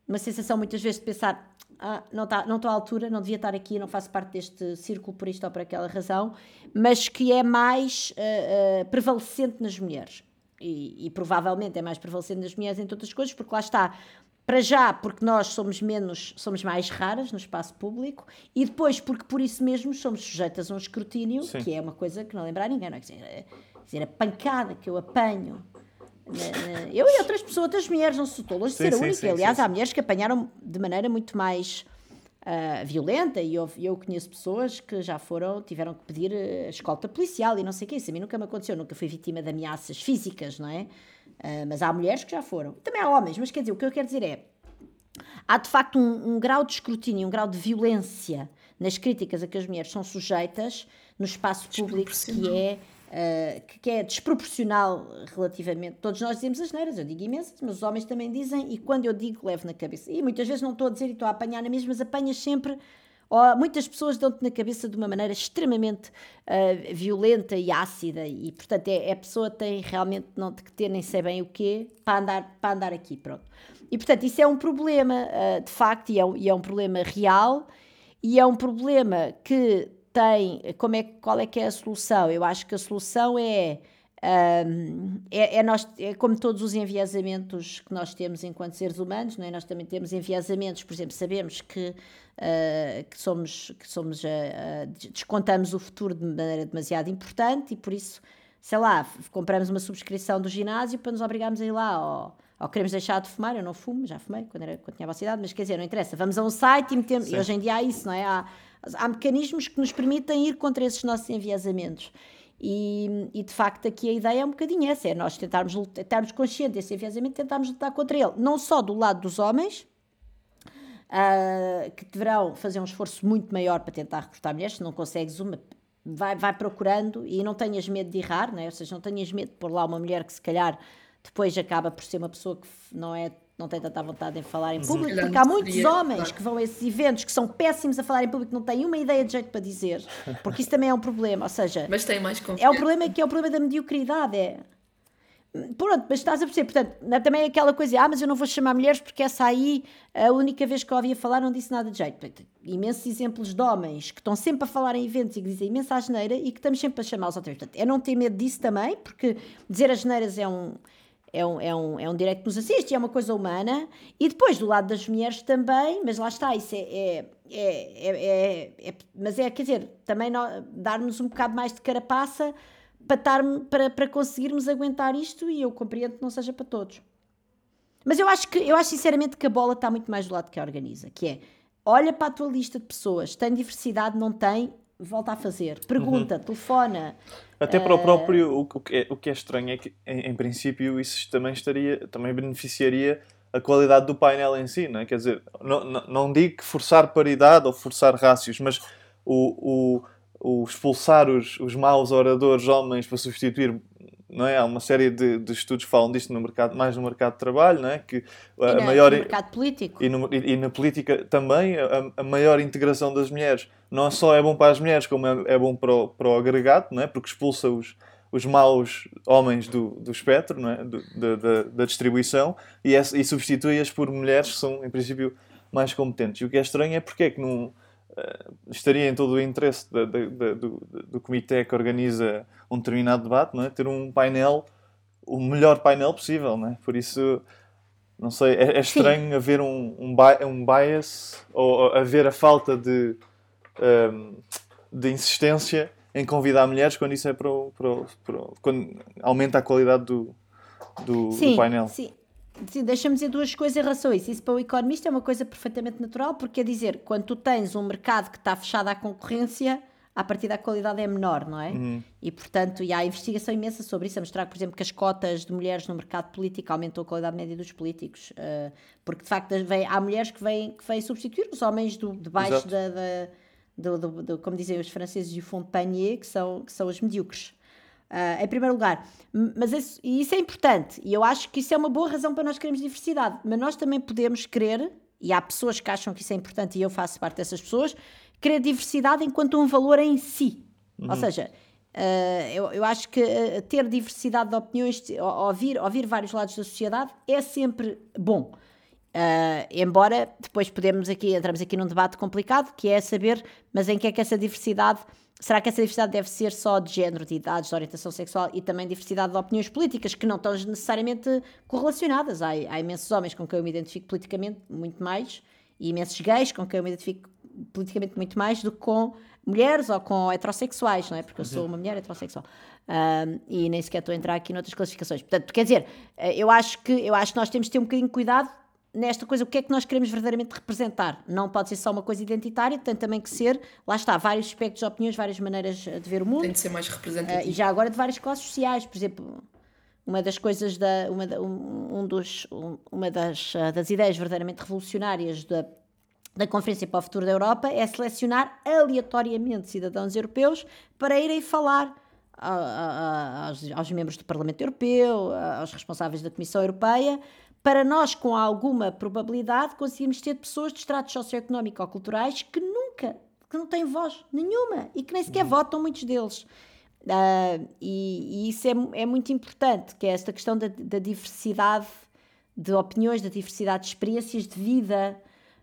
Uma sensação muitas vezes de pensar ah, não, tá, não estou à altura, não devia estar aqui, não faço parte deste círculo por isto ou por aquela razão, mas que é mais uh, uh, prevalecente nas mulheres. E, e, provavelmente é mais prevalecente nas mulheres em todas as coisas, porque lá está, para já, porque nós somos menos, somos mais raras no espaço público, e depois porque por isso mesmo somos sujeitas a um escrutínio, Sim. que é uma coisa que não lembrar ninguém, não é? Quer dizer, é, dizer, a pancada que eu apanho eu e outras pessoas, outras mulheres, não sou longe de ser a única. Sim, Aliás, sim, há mulheres que apanharam de maneira muito mais uh, violenta e eu, eu conheço pessoas que já foram, tiveram que pedir uh, escolta policial e não sei o que. Isso a mim nunca me aconteceu, nunca fui vítima de ameaças físicas, não é? Uh, mas há mulheres que já foram. Também há homens, mas quer dizer, o que eu quero dizer é há de facto um, um grau de escrutínio, um grau de violência nas críticas a que as mulheres são sujeitas no espaço público que é uh, que, é desproporcional relativamente. Todos nós dizemos as neiras, eu digo imensas, mas os homens também dizem, e quando eu digo, levo na cabeça. E muitas vezes não estou a dizer e estou a apanhar na mesma, mas apanhas sempre. Muitas pessoas dão-te na cabeça de uma maneira extremamente uh, violenta e ácida, e portanto é, é, a pessoa tem realmente não que ter nem sei bem o quê para andar, para andar aqui, pronto. E portanto isso é um problema, uh, de facto, e é, e é um problema real, e é um problema que tem, como é, qual é que é a solução? Eu acho que a solução é, um, é, é, nós, é como todos os enviesamentos que nós temos enquanto seres humanos, não é? nós também temos enviesamentos, por exemplo, sabemos que, uh, que somos, que somos uh, uh, descontamos o futuro de maneira demasiado importante e por isso, sei lá, compramos uma subscrição do ginásio para nos obrigarmos a ir lá, ou, ou queremos deixar de fumar, eu não fumo, já fumei quando, era, quando tinha a cidade, mas quer dizer, não interessa, vamos a um site e metemos, e hoje em dia há isso, não é? Há, há mecanismos que nos permitem ir contra esses nossos enviesamentos. E, e, de facto aqui a ideia é um bocadinho essa, é nós tentarmos, estarmos conscientes desse enviesamento, tentarmos lutar contra ele, não só do lado dos homens, uh, que deverão fazer um esforço muito maior para tentar recrutar mulheres, se não consegues uma, vai, vai procurando e não tenhas medo de errar, né? ou seja, não tenhas medo de pôr lá uma mulher que se calhar depois acaba por ser uma pessoa que não é não tem tanta vontade em falar em público, porque há muitos homens que vão a esses eventos que são péssimos a falar em público, não têm uma ideia de jeito para dizer, porque isso também é um problema, ou seja... *laughs* Mas tem mais confiança. É um problema que é o problema da mediocridade, é... Pronto, mas estás a perceber, portanto, também é aquela coisa, ah, mas eu não vou chamar mulheres porque essa aí, a única vez que eu ouvia falar, não disse nada de jeito. Portanto, imensos exemplos de homens que estão sempre a falar em eventos e que dizem imensa asneira e que estamos sempre a chamar os outros. Portanto, é não ter medo disso também, porque dizer asneiras é um é um, é, um, é um direito que nos assiste, é uma coisa humana. E depois, do lado das mulheres também, mas lá está, isso é. é, é, é, é mas é, quer dizer, também dar-nos um bocado mais de carapaça para, tar, para, para conseguirmos aguentar isto e eu compreendo que não seja para todos. Mas eu acho que eu acho sinceramente que a bola está muito mais do lado que a organiza, que é olha para a tua lista de pessoas, tem diversidade, não tem, volta a fazer, pergunta, uhum. telefona. Até para o eh, próprio, o, que é, o que é estranho é que, em, em, princípio, isso também estaria, também beneficiaria a qualidade do painel em si, não é? Quer dizer, não, não, não digo que forçar paridade ou forçar rácios, mas o, o, o expulsar os, os maus oradores homens para substituir não é? Há uma série de, de, estudos que falam disto no mercado, mais no mercado de trabalho, não é? Que a e na, maior no mercado político e, no, e, e na política também a, a, maior integração das mulheres não só é bom para as mulheres como é, é bom para o, para o agregado, não é? Porque expulsa os os maus homens do, do espectro, não é? do, da, da, da, distribuição, e, é, e substitui-as por mulheres que são, em princípio, mais competentes. E o que é estranho é porque é que não estaria em todo o interesse da, do, do comitê que organiza um determinado debate, não é? ter um painel, o melhor painel possível. Não é? Por isso, não sei, é, é estranho Sim. haver um, um, um bias ou, ou haver a falta de, um, de insistência em convidar mulheres quando isso é para, o, para, o, para o, quando aumenta a qualidade do, do, sim, do painel. Sim. Sim, deixa-me dizer duas coisas em relação a isso. Isso para o economista é uma coisa perfeitamente natural, porque quer dizer, quando tu tens um mercado que está fechado à concorrência, a partir da qualidade é menor, não é? Uhum. E portanto, e há investigação imensa sobre isso, a mostrar, por exemplo, que as cotas de mulheres no mercado político aumentou a qualidade média dos políticos, uh, porque de facto vem, há mulheres que vêm, que vêm substituir os homens do, de baixo da, da do, do, do, como dizem os franceses, du fond de panier, que são, que são os medíocres. Uh, em primeiro lugar, mas isso, e isso é importante, e eu acho que isso é uma boa razão para nós queremos diversidade, mas nós também podemos querer, e há pessoas que acham que isso é importante, e eu faço parte dessas pessoas, querer diversidade enquanto um valor em si. Uhum. Ou seja, uh, eu, eu acho que uh, ter diversidade de opiniões, ouvir, ouvir vários lados da sociedade, é sempre bom. Uh, embora depois podemos aqui, entramos aqui num debate complicado, que é saber, mas em que é que essa diversidade, será que essa diversidade deve ser só de género, de idades, de orientação sexual e também diversidade de opiniões políticas, que não estão necessariamente correlacionadas. Há, há imensos homens com quem eu me identifico politicamente muito mais, e imensos gays com quem eu me identifico politicamente muito mais do que com mulheres ou com heterossexuais, não é? Porque eu sou uma mulher heterossexual. Um, e nem sequer estou a entrar aqui noutras classificações. Portanto, quer dizer, eh, eu acho que eu acho que nós temos de ter um bocadinho de cuidado nesta coisa, o que é que nós queremos verdadeiramente representar. Não pode ser só uma coisa identitária, tem também que ser, lá está, vários aspectos de opiniões, várias maneiras de ver o mundo. Tem de ser mais representativo. Uh, e já agora de várias classes sociais, por exemplo, uma das coisas, da, uma, da, um, dos, um, uma das, uh, das ideias verdadeiramente revolucionárias da, da Conferência para o Futuro da Europa é selecionar aleatoriamente cidadãos europeus para irem falar aos, aos membros do Parlamento Europeu, aos responsáveis da Comissão Europeia, para nós, com alguma probabilidade, conseguimos ter pessoas de estratos socioeconómicos ou culturais que nunca, que não têm voz nenhuma e que nem sequer uhum. votam, muitos deles. Uh, e, e, isso é, é, muito importante, que é esta questão da, da, diversidade de opiniões, da diversidade de experiências de vida,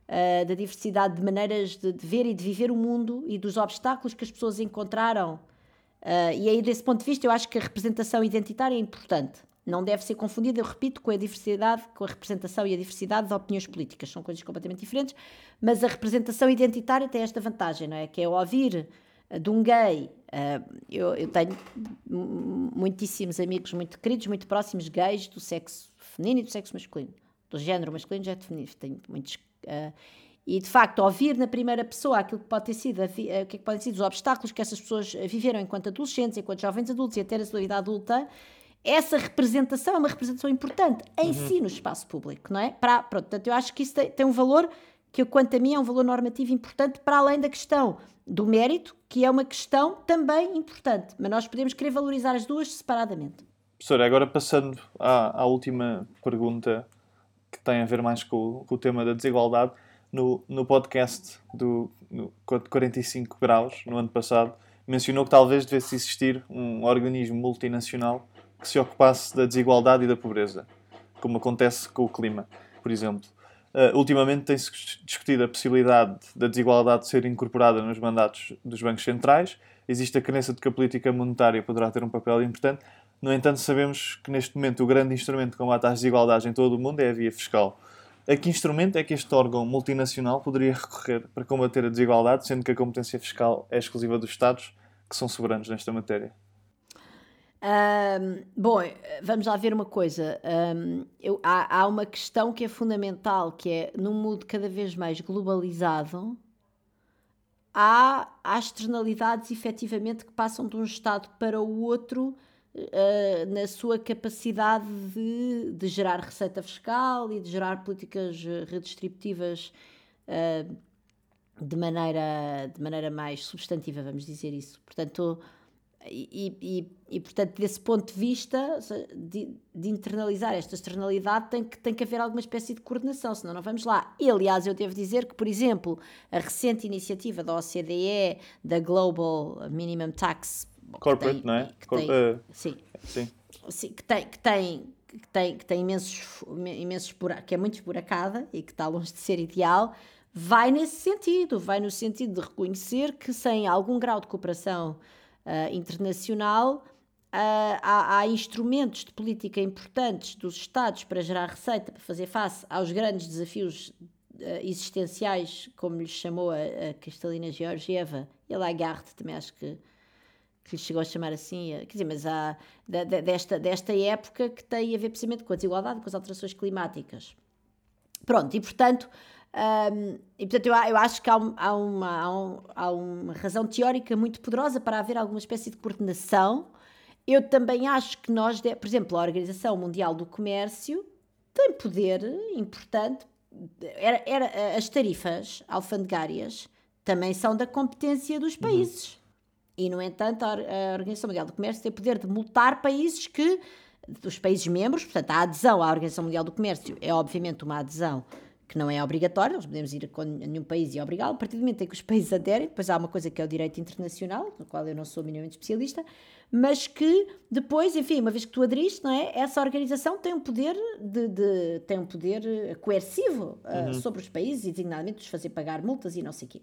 uh, da diversidade de maneiras de, de, ver e de viver o mundo e dos obstáculos que as pessoas encontraram. Uh, e aí, desse ponto de vista, eu acho que a representação identitária é importante. Não deve ser confundida, eu repito, com a diversidade, com a representação e a diversidade de opiniões políticas. São coisas completamente diferentes, mas a representação identitária tem esta vantagem, não é? Que é ouvir eh, de um gay. Uh, eu, eu, tenho muitíssimos amigos muito queridos, muito próximos, gays do sexo feminino e do sexo masculino. Do género masculino, já é feminino. Tenho muitos. Uh, e de facto, ouvir na primeira pessoa aquilo que pode ter sido, o é que podem ser os obstáculos que essas pessoas viveram enquanto adolescentes, enquanto jovens adultos e até a sua vida adulta, essa representação é uma representação importante em uhum. si no espaço público, não é? Para, pronto, portanto, eu acho que isso tem, tem um valor que, quanto a mim, é um valor normativo importante para além da questão do mérito, que é uma questão também importante, mas nós podemos querer valorizar as duas separadamente. Professora, agora passando à, à última pergunta que tem a ver mais com, com o tema da desigualdade, no, no podcast do no 45 graus, no ano passado, mencionou que talvez devesse existir um organismo multinacional que se ocupasse da desigualdade e da pobreza, como acontece com o clima, por exemplo. Uh, ultimamente tem-se discutido a possibilidade da desigualdade ser incorporada nos mandatos dos bancos centrais. Existe a crença de que a política monetária poderá ter um papel importante. No entanto, sabemos que neste momento o grande instrumento de combate às desigualdades em todo o mundo é a via fiscal. A que instrumento é que este órgão multinacional poderia recorrer para combater a desigualdade, sendo que a competência fiscal é exclusiva dos Estados, que são soberanos nesta matéria? Um, bom, vamos lá ver uma coisa. Um, eu, há, há, uma questão que é fundamental, que é num mundo cada vez mais globalizado, há, há externalidades efetivamente que passam de um Estado para o outro uh, na sua capacidade de, de, gerar receita fiscal e de gerar políticas redistributivas uh, de, maneira, de maneira mais substantiva, vamos dizer isso. Portanto, e, e, e, portanto, desse ponto de vista, de, de, internalizar esta externalidade, tem que, tem que haver alguma espécie de coordenação, senão não vamos lá. E, aliás, eu devo dizer que, por exemplo, a recente iniciativa da OCDE, da Global Minimum Tax. Corporate, tem, não é? Que tem, uh, sim. sim. sim. que tem, que tem, que tem, que tem imensos, imensos que é muito esburacada e que está longe de ser ideal, vai nesse sentido, vai no sentido de reconhecer que sem algum grau de cooperação uh, internacional, Uh, há, há, instrumentos de política importantes dos Estados para gerar receita, para fazer face aos grandes desafios uh, existenciais, como lhe chamou a, a Cristalina Georgieva e a Lagarde, também acho que, que lhe chegou a chamar assim, quer dizer, mas há de, de, desta, desta época que tem a ver precisamente com a desigualdade, com as alterações climáticas. Pronto, e portanto, um, e portanto, eu, eu acho que há, há, uma, há, um, há, uma razão teórica muito poderosa para haver alguma espécie de coordenação. Eu também acho que nós, por exemplo, a Organização Mundial do Comércio tem poder importante. Era, era, as tarifas alfandegárias também são da competência dos uhum. países. Uhum. E, no entanto, a, a Organização Mundial do Comércio tem poder de multar países que, dos países membros, portanto, a adesão à Organização Mundial do Comércio é obviamente uma adesão que não é obrigatório, nós podemos ir a nenhum país e obrigá-lo, a partir do momento em que os países aderem, depois há uma coisa que é o direito internacional, no qual eu não sou minimamente especialista, mas que depois, enfim, uma vez que tu aderiste, não é? Essa organização tem um poder de, de tem um poder coercivo uh, uhum. sobre os países e designadamente os fazer pagar multas e não sei o quê.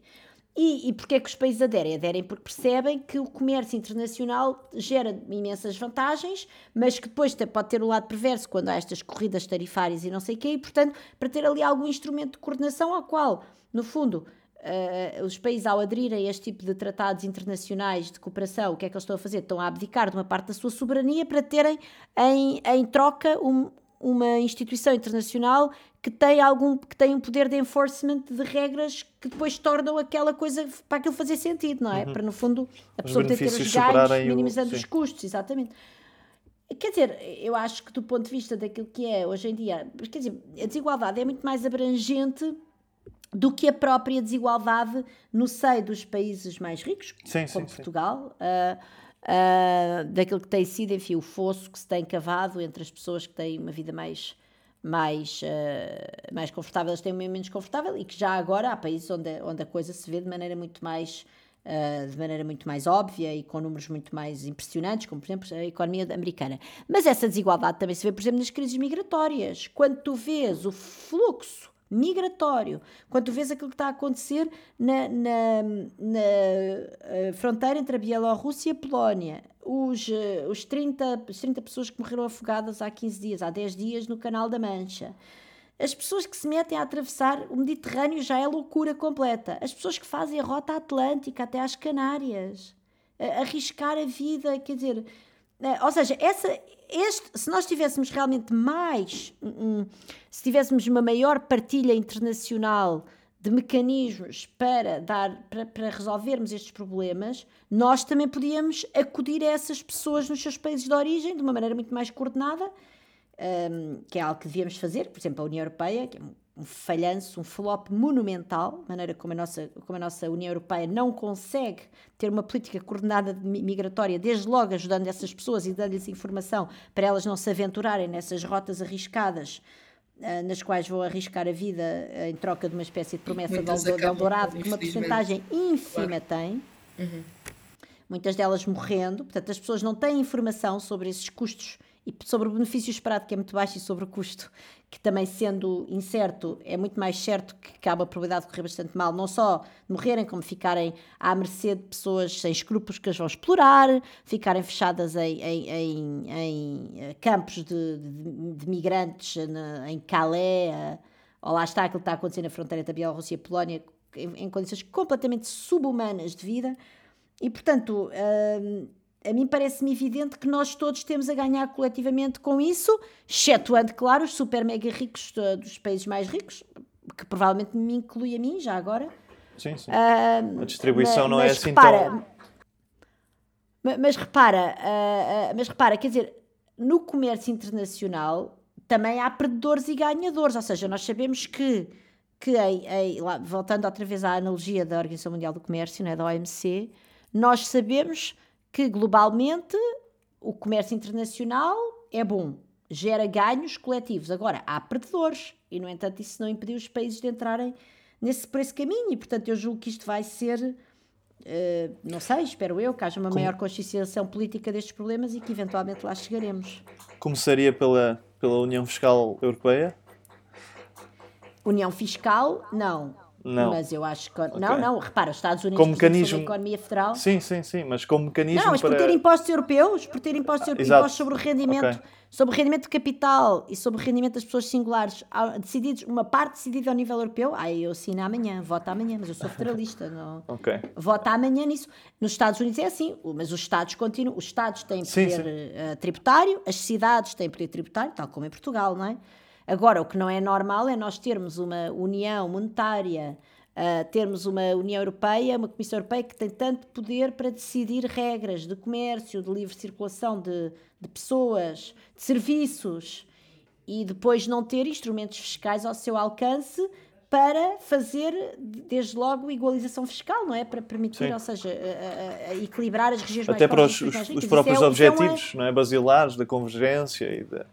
E, e porquê é que os países aderem? Aderem porque percebem que o comércio internacional gera imensas vantagens, mas que depois pode ter o lado perverso quando há estas corridas tarifárias e não sei o quê, e portanto, para ter ali algum instrumento de coordenação ao qual, no fundo, Uh, os países ao aderirem a este tipo de tratados internacionais de cooperação, o que é que eles estão a fazer? Estão a abdicar de uma parte da sua soberania para terem em, em troca um, uma instituição internacional que tem algum que tem um poder de enforcement de regras que depois tornam aquela coisa para aquilo fazer sentido, não é? Uhum. Para no fundo a pessoa ter, os ganhos minimizando o... os custos, exatamente. Quer dizer, eu acho que do ponto de vista daquilo que é hoje em dia, quer dizer, a desigualdade é muito mais abrangente do que a própria desigualdade no seio dos países mais ricos, sim, como sim, Portugal. Sim. Uh, uh, daquilo que tem sido, enfim, o fosso que se tem cavado entre as pessoas que têm uma vida mais mais, uh, mais confortável, eles têm uma menos confortável e que já agora há países onde, onde a coisa se vê de maneira muito mais uh, de maneira muito mais óbvia e com números muito mais impressionantes, como por exemplo a economia americana. Mas essa desigualdade também se vê, por exemplo, nas crises migratórias. Quando tu vês o fluxo migratório. Quando tu vês aquilo que está a acontecer na, na, na eh, fronteira entre a Bielorrússia e a Polónia, os, eh, os 30, as 30 pessoas que morreram afogadas há 15 dias, há 10 dias no Canal da Mancha. As pessoas que se metem a atravessar o Mediterrâneo já é loucura completa. As pessoas que fazem a rota atlântica até às Canárias. Arriscar a vida, quer dizer, ou seja, essa, este, se nós tivéssemos realmente mais, se tivéssemos uma maior partilha internacional de mecanismos para dar para, para, resolvermos estes problemas, nós também podíamos acudir a essas pessoas nos seus países de origem de uma maneira muito mais coordenada, um, que é algo que devíamos fazer, por exemplo, a União Europeia, que é um falhanço, um flop monumental, maneira como a, nossa, como a nossa União Europeia não consegue ter uma política coordenada de migratória, desde logo ajudando essas pessoas e dando-lhes informação para elas não se aventurarem nessas rotas arriscadas uh, nas quais vão arriscar a vida uh, em troca de uma espécie de promessa de Eldorado, que uma porcentagem ínfima claro. tem. Uhum. Muitas delas morrendo, portanto, as pessoas não têm informação sobre esses custos e sobre o benefício esperado, que é muito baixo, e sobre o custo, que também sendo incerto, é muito mais certo que há uma probabilidade de correr bastante mal, não só de morrerem, como ficarem à mercê de pessoas sem escrúpulos que as vão explorar, ficarem fechadas em, em, em, em eh, campos de, de, de migrantes na, em Calais, eh, ou lá está aquilo que está acontecendo na fronteira da Bielorrússia e Polónia, em, condições completamente subhumanas de vida. E, portanto, hum, a mim parece-me evidente que nós todos temos a ganhar coletivamente com isso, excetuando, claro, os super mega ricos dos países mais ricos, que provavelmente me inclui a mim já agora. Sim, sim. Uh, a distribuição mas, não é assim repara, tão... Mas, mas repara, uh, uh, mas repara, quer dizer, no comércio internacional também há perdedores e ganhadores, ou seja, nós sabemos que, que em, em, lá, voltando outra vez à analogia da Organização Mundial do Comércio, né, da OMC, nós sabemos que globalmente o comércio internacional é bom, gera ganhos coletivos. Agora, há perdedores e, no entanto, isso não impediu os países de entrarem nesse, por esse caminho e, portanto, eu julgo que isto vai ser, uh, não sei, espero eu, que haja uma Como... maior conscienciação política destes problemas e que eventualmente lá chegaremos. Começaria pela, pela União Fiscal Europeia? União Fiscal, não. Não. Mas eu acho que. Okay. Não, não, repara, os Estados Unidos como mecanismo... a economia federal. Sim, sim, sim, mas como mecanismo. Não, mas para... por ter impostos europeus, por ter impostos, europeus, impostos sobre o rendimento, okay. sobre o rendimento de capital e sobre o rendimento das pessoas singulares, decididos, uma parte decidida ao nível europeu, aí eu assino amanhã, voto amanhã, mas eu sou federalista, não. *laughs* Ok. Voto amanhã nisso. Nos Estados Unidos é assim, mas os Estados continuam, os Estados têm poder sim, sim. Uh, tributário, as cidades têm poder tributário, tal como em Portugal, não é? Agora, o que não é normal é nós termos uma união monetária uh, termos uma União Europeia, uma Comissão Europeia que tem tanto poder para decidir regras de comércio, de livre circulação de, de pessoas, de serviços, e depois não ter instrumentos fiscais ao seu alcance para fazer, desde logo, igualização fiscal, não é? Para permitir, Sim. ou seja, a, a, a equilibrar as regiões Até para os, os, os, próprios é, objetivos é não é? basilares da convergência e, de,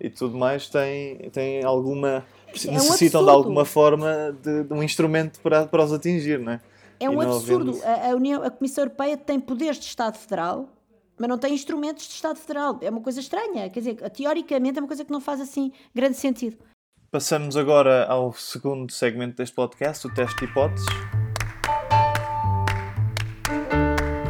e tudo mais, tem, tem alguma é necessitam um de alguma forma de, de, um instrumento para, para os atingir, não é? É um absurdo. A, a, União, a Comissão Europeia tem poderes de Estado Federal, mas não tem instrumentos de Estado Federal. É uma coisa estranha. Quer dizer, teoricamente é uma coisa que não faz assim grande sentido. Passamos agora ao segundo segmento deste podcast, o teste de hipóteses.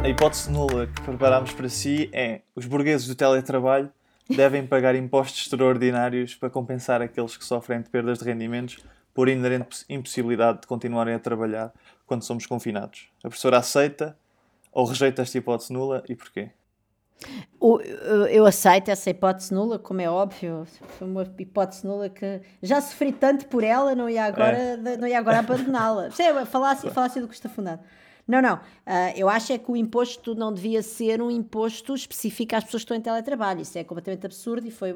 A hipótese nula que preparámos para si é os burgueses do teletrabalho devem pagar impostos extraordinários para compensar aqueles que sofrem de perdas de rendimentos por inerente impossibilidade de continuarem a trabalhar quando somos confinados. A professora aceita ou rejeita esta hipótese nula e porquê? Eu aceito essa hipótese nula, como é óbvio, foi uma hipótese nula que já sofri tanto por ela, não ia agora, é. não ia agora abandoná-la. Falasse, falasse do que está fundado. Não, não. Uh, eu acho é que o imposto não devia ser um imposto específico às pessoas que estão em teletrabalho. Isso é completamente absurdo e foi,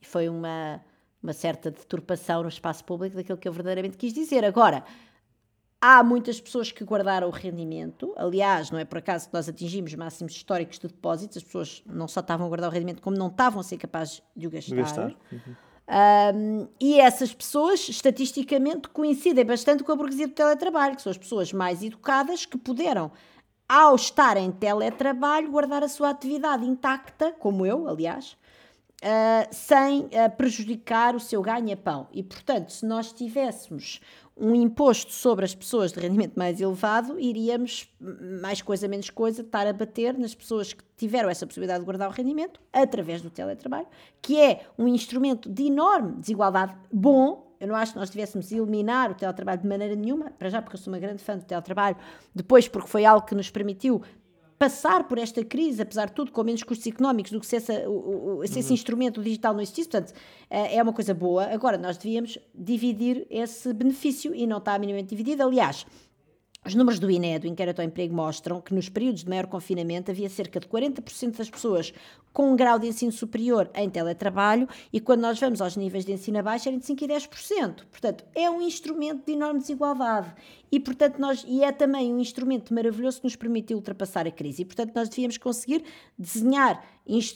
foi uma, uma certa deturpação no espaço público daquilo que eu verdadeiramente quis dizer. Agora, há muitas pessoas que guardaram o rendimento. Aliás, não é por acaso que nós atingimos máximos históricos de depósitos. As pessoas não só estavam a guardar o rendimento, como não estavam a ser capazes de o gastar. Gastar. Uhum. Um, e essas pessoas, estatisticamente, coincidem bastante com a burguesia do teletrabalho, que são as pessoas mais educadas que puderam, ao estar em teletrabalho, guardar a sua atividade intacta, como eu, aliás, uh, sem uh, prejudicar o seu ganha-pão. E, portanto, se nós tivéssemos um imposto sobre as pessoas de rendimento mais elevado, iríamos, mais coisa menos coisa, estar a bater nas pessoas que tiveram essa possibilidade de guardar o rendimento através do teletrabalho, que é um instrumento de enorme desigualdade bom. Eu não acho que nós tivéssemos eliminar o teletrabalho de maneira nenhuma, para já porque eu sou uma grande fã do teletrabalho, depois porque foi algo que nos permitiu passar por esta crise, apesar de tudo, com menos custos económicos do que se, essa, o, o, se esse uhum. instrumento digital não existisse. Portanto, eh, é uma coisa boa. Agora, nós devíamos dividir esse benefício e não está minimamente dividido. Aliás, os números do INE, do Inquérito ao Emprego, mostram que nos períodos de maior confinamento havia cerca de 40% das pessoas com um grau de ensino superior em teletrabalho e quando nós vamos aos níveis de ensino abaixo eram de 5% e 10%. Portanto, é um instrumento de enorme desigualdade e, portanto, nós, e é também um instrumento maravilhoso que nos permite ultrapassar a crise. E, portanto, nós devíamos conseguir desenhar,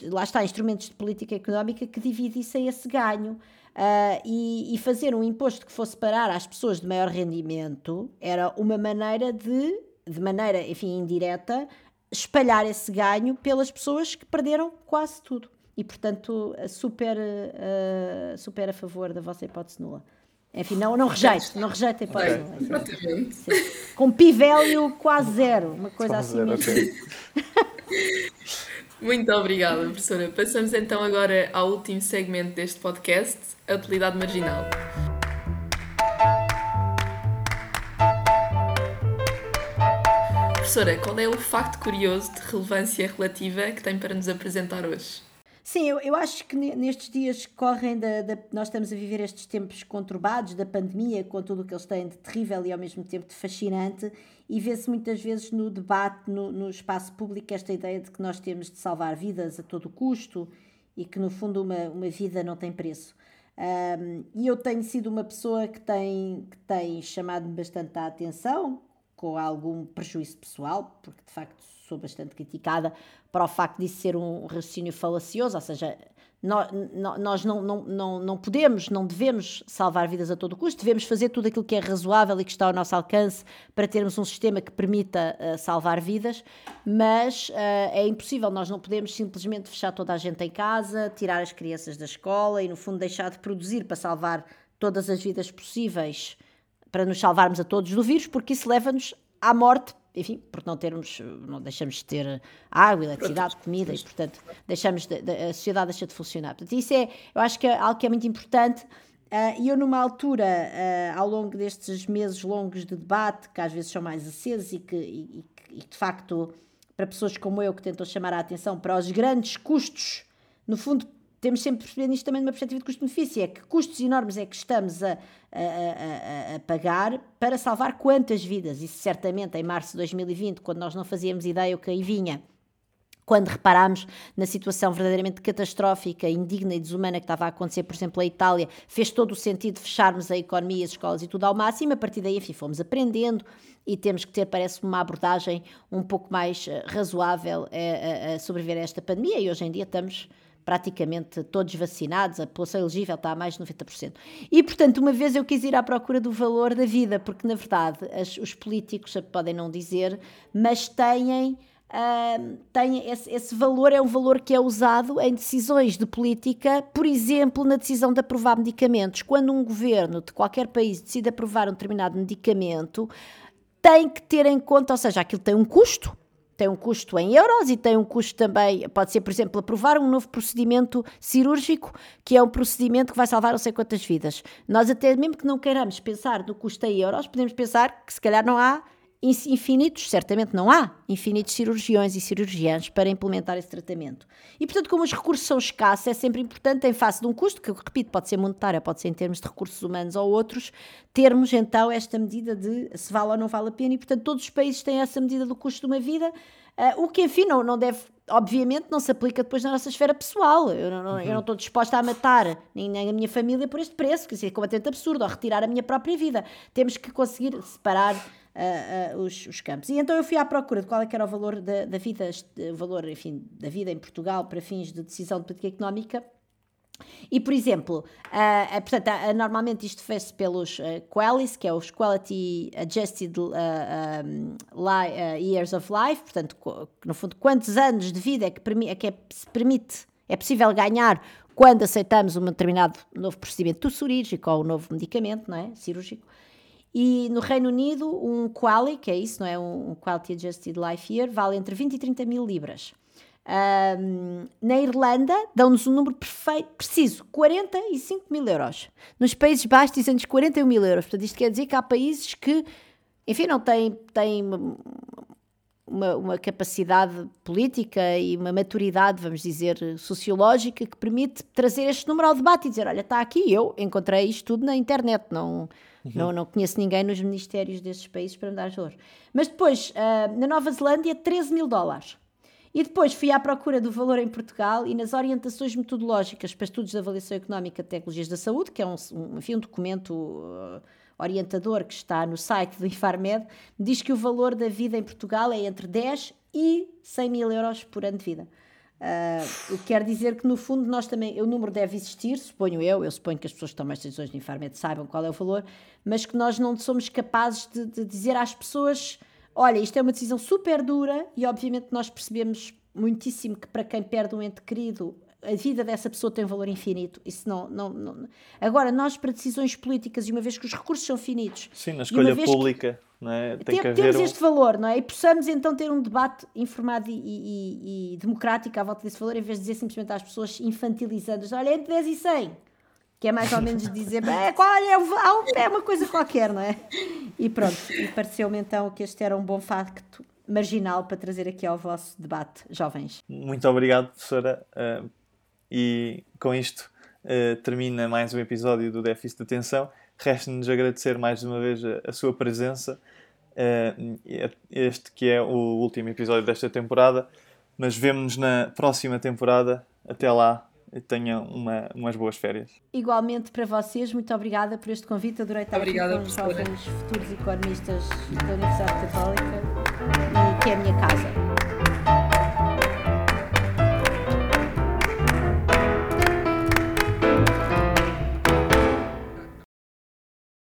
lá está, instrumentos de política económica que dividissem esse ganho. Uh, e, e, fazer um imposto que fosse parar às pessoas de maior rendimento era uma maneira de, de maneira, enfim, indireta, espalhar esse ganho pelas pessoas que perderam quase tudo. E, portanto, super, uh, super a favor da vossa hipótese nula. Enfim, não, não rejeito, não rejeito a hipótese nula. Exatamente. Com pi-value quase zero, uma coisa assim zero, mesmo. Okay. *laughs* Muito obrigada, professora. Passamos então agora ao último segmento deste podcast, a utilidade marginal. Professora, qual é o facto curioso de relevância relativa que tem para nos apresentar hoje? Sim, eu, eu acho que nestes dias que correm, da, da, nós estamos a viver estes tempos conturbados da pandemia, com tudo o que eles têm de terrível e ao mesmo tempo de fascinante, e vê-se muitas vezes no debate, no, no espaço público, esta ideia de que nós temos de salvar vidas a todo custo e que, no fundo, uma, uma vida não tem preço. Um, e eu tenho sido uma pessoa que tem, que tem chamado-me bastante a atenção, com algum prejuízo pessoal, porque de facto sou bastante criticada para o facto de ser um raciocínio falacioso, ou seja, nós, nós não, não, não, não podemos, não devemos salvar vidas a todo custo, devemos fazer tudo aquilo que é razoável e que está ao nosso alcance para termos um sistema que permita uh, salvar vidas, mas uh, é impossível, nós não podemos simplesmente fechar toda a gente em casa, tirar as crianças da escola e, no fundo, deixar de produzir para salvar todas as vidas possíveis para nos salvarmos a todos do vírus, porque isso leva-nos à morte enfim, porque não termos, não deixamos de ter água, eletricidade, comida e, portanto, deixamos de, de, a sociedade deixa de funcionar. Portanto, isso é, eu acho que é algo que é muito importante. Uh, e eu, numa altura, uh, ao longo destes meses longos de debate, que às vezes são mais acesos e que, e, e, de facto, para pessoas como eu que tentam chamar a atenção para os grandes custos, no fundo, temos sempre percebido isto também numa perspectiva de custo-benefício, é que custos enormes é que estamos a, a, a, a, pagar para salvar quantas vidas? Isso certamente em março de 2020, quando nós não fazíamos ideia o que aí vinha, quando reparámos na situação verdadeiramente catastrófica, indigna e desumana que estava a acontecer, por exemplo, a Itália, fez todo o sentido fecharmos a economia, as escolas e tudo ao máximo, a partir daí, enfim, fomos aprendendo e temos que ter, parece-me, uma abordagem um pouco mais uh, razoável a, a sobreviver a esta pandemia. E hoje em dia estamos praticamente todos vacinados, a população elegível está a mais de 90%. E, portanto, uma vez eu quis ir à procura do valor da vida, porque, na verdade, as, os políticos podem não dizer, mas têm. Uh, tem esse, esse, valor é um valor que é usado em decisões de política, por exemplo, na decisão de aprovar medicamentos. Quando um governo de qualquer país decide aprovar um determinado medicamento, tem que ter em conta, ou seja, aquilo tem um custo, tem um custo em euros e tem um custo também, pode ser, por exemplo, aprovar um novo procedimento cirúrgico, que é um procedimento que vai salvar não sei quantas vidas. Nós até, mesmo que não queiramos pensar no custo em euros, podemos pensar que se calhar não há infinitos, certamente não há infinitos cirurgiões e cirurgiãs para implementar esse tratamento. E, portanto, como os recursos são escassos, é sempre importante, em face de um custo, que, repito, pode ser monetário, pode ser em termos de recursos humanos ou outros, termos então esta medida de se vale ou não vale a pena. E, portanto, todos os países têm essa medida do custo de uma vida, uh, o que, enfim, não, não deve obviamente não se aplica depois na nossa esfera pessoal. Eu não, uhum. eu não estou disposta a matar nem, nem, a minha família por este preço, que isso é completamente absurdo, ou retirar a minha própria vida. Temos que conseguir separar uh, uh, os, os, campos. E então eu fui à procura de qual é era o valor da, da vida, o valor, enfim, da vida em Portugal para fins de decisão de política económica. E, por exemplo, uh, portanto, uh, normalmente isto fez-se pelos uh, que é os Quality Adjusted um, Years of Life, portanto, no fundo, quantos anos de vida é que, é que é, se permite, é possível ganhar quando aceitamos um determinado novo procedimento cirúrgico ou um novo medicamento, não é, cirúrgico. E no Reino Unido, um Quali, que é isso, não é? Um Quality Adjusted Life Year, vale entre 20 e 30 mil libras. Um, na Irlanda, dão-nos um número perfeito, preciso, 45 mil euros. Nos Países Baixos dizem-nos 41 mil euros. Portanto, isto quer dizer que há países que, enfim, não têm, têm uma, uma, capacidade política e uma maturidade, vamos dizer, sociológica que permite trazer este número ao debate e dizer: olha, está aqui, eu encontrei isto tudo na internet, não Uhum. Não, não conheço ninguém nos ministérios desses países para me dar valor. Mas depois, uh, na Nova Zelândia, 13 mil dólares. E depois fui à procura do valor em Portugal e nas orientações metodológicas para estudos de avaliação económica de tecnologias da saúde, que é um, um, enfim, um documento uh, orientador que está no site do Infarmed, diz que o valor da vida em Portugal é entre 10 e 100 mil euros por ano de vida. Uh, quer dizer que, no fundo, nós também, o número deve existir, suponho eu, eu suponho que as pessoas que tomam estas decisões de Infarmed saibam qual é o valor, mas que nós não somos capazes de, de dizer às pessoas: olha, isto é uma decisão super dura, e obviamente nós percebemos muitíssimo que para quem perde um ente querido, a vida dessa pessoa tem um valor infinito. Isso não, não, não, Agora, nós, para decisões políticas, e uma vez que os recursos são finitos. Sim, na escolha pública. Que não é? Tem, tem temos um... este valor, não é? E possamos então ter um debate informado e, e, e, democrático à volta desse valor, em vez de dizer simplesmente às pessoas infantilizando olha, entre 10 e 100. Que é mais ou menos dizer, é, qual é, é uma coisa qualquer, não é? E pronto, e pareceu-me então que este era um bom facto marginal para trazer aqui ao vosso debate, jovens. Muito obrigado, professora. E com isto uh, termina mais um episódio do Déficit de Atenção. Resta-nos agradecer mais uma vez a, a sua presença. Uh, este que é o último episódio desta temporada, mas vemo-nos na próxima temporada. Até lá e tenha uma, umas boas férias. Igualmente para vocês, muito obrigada por este convite. Adorei estar Obrigada, aqui com os jovens futuros economistas da Universidade Católica, e que é a minha casa.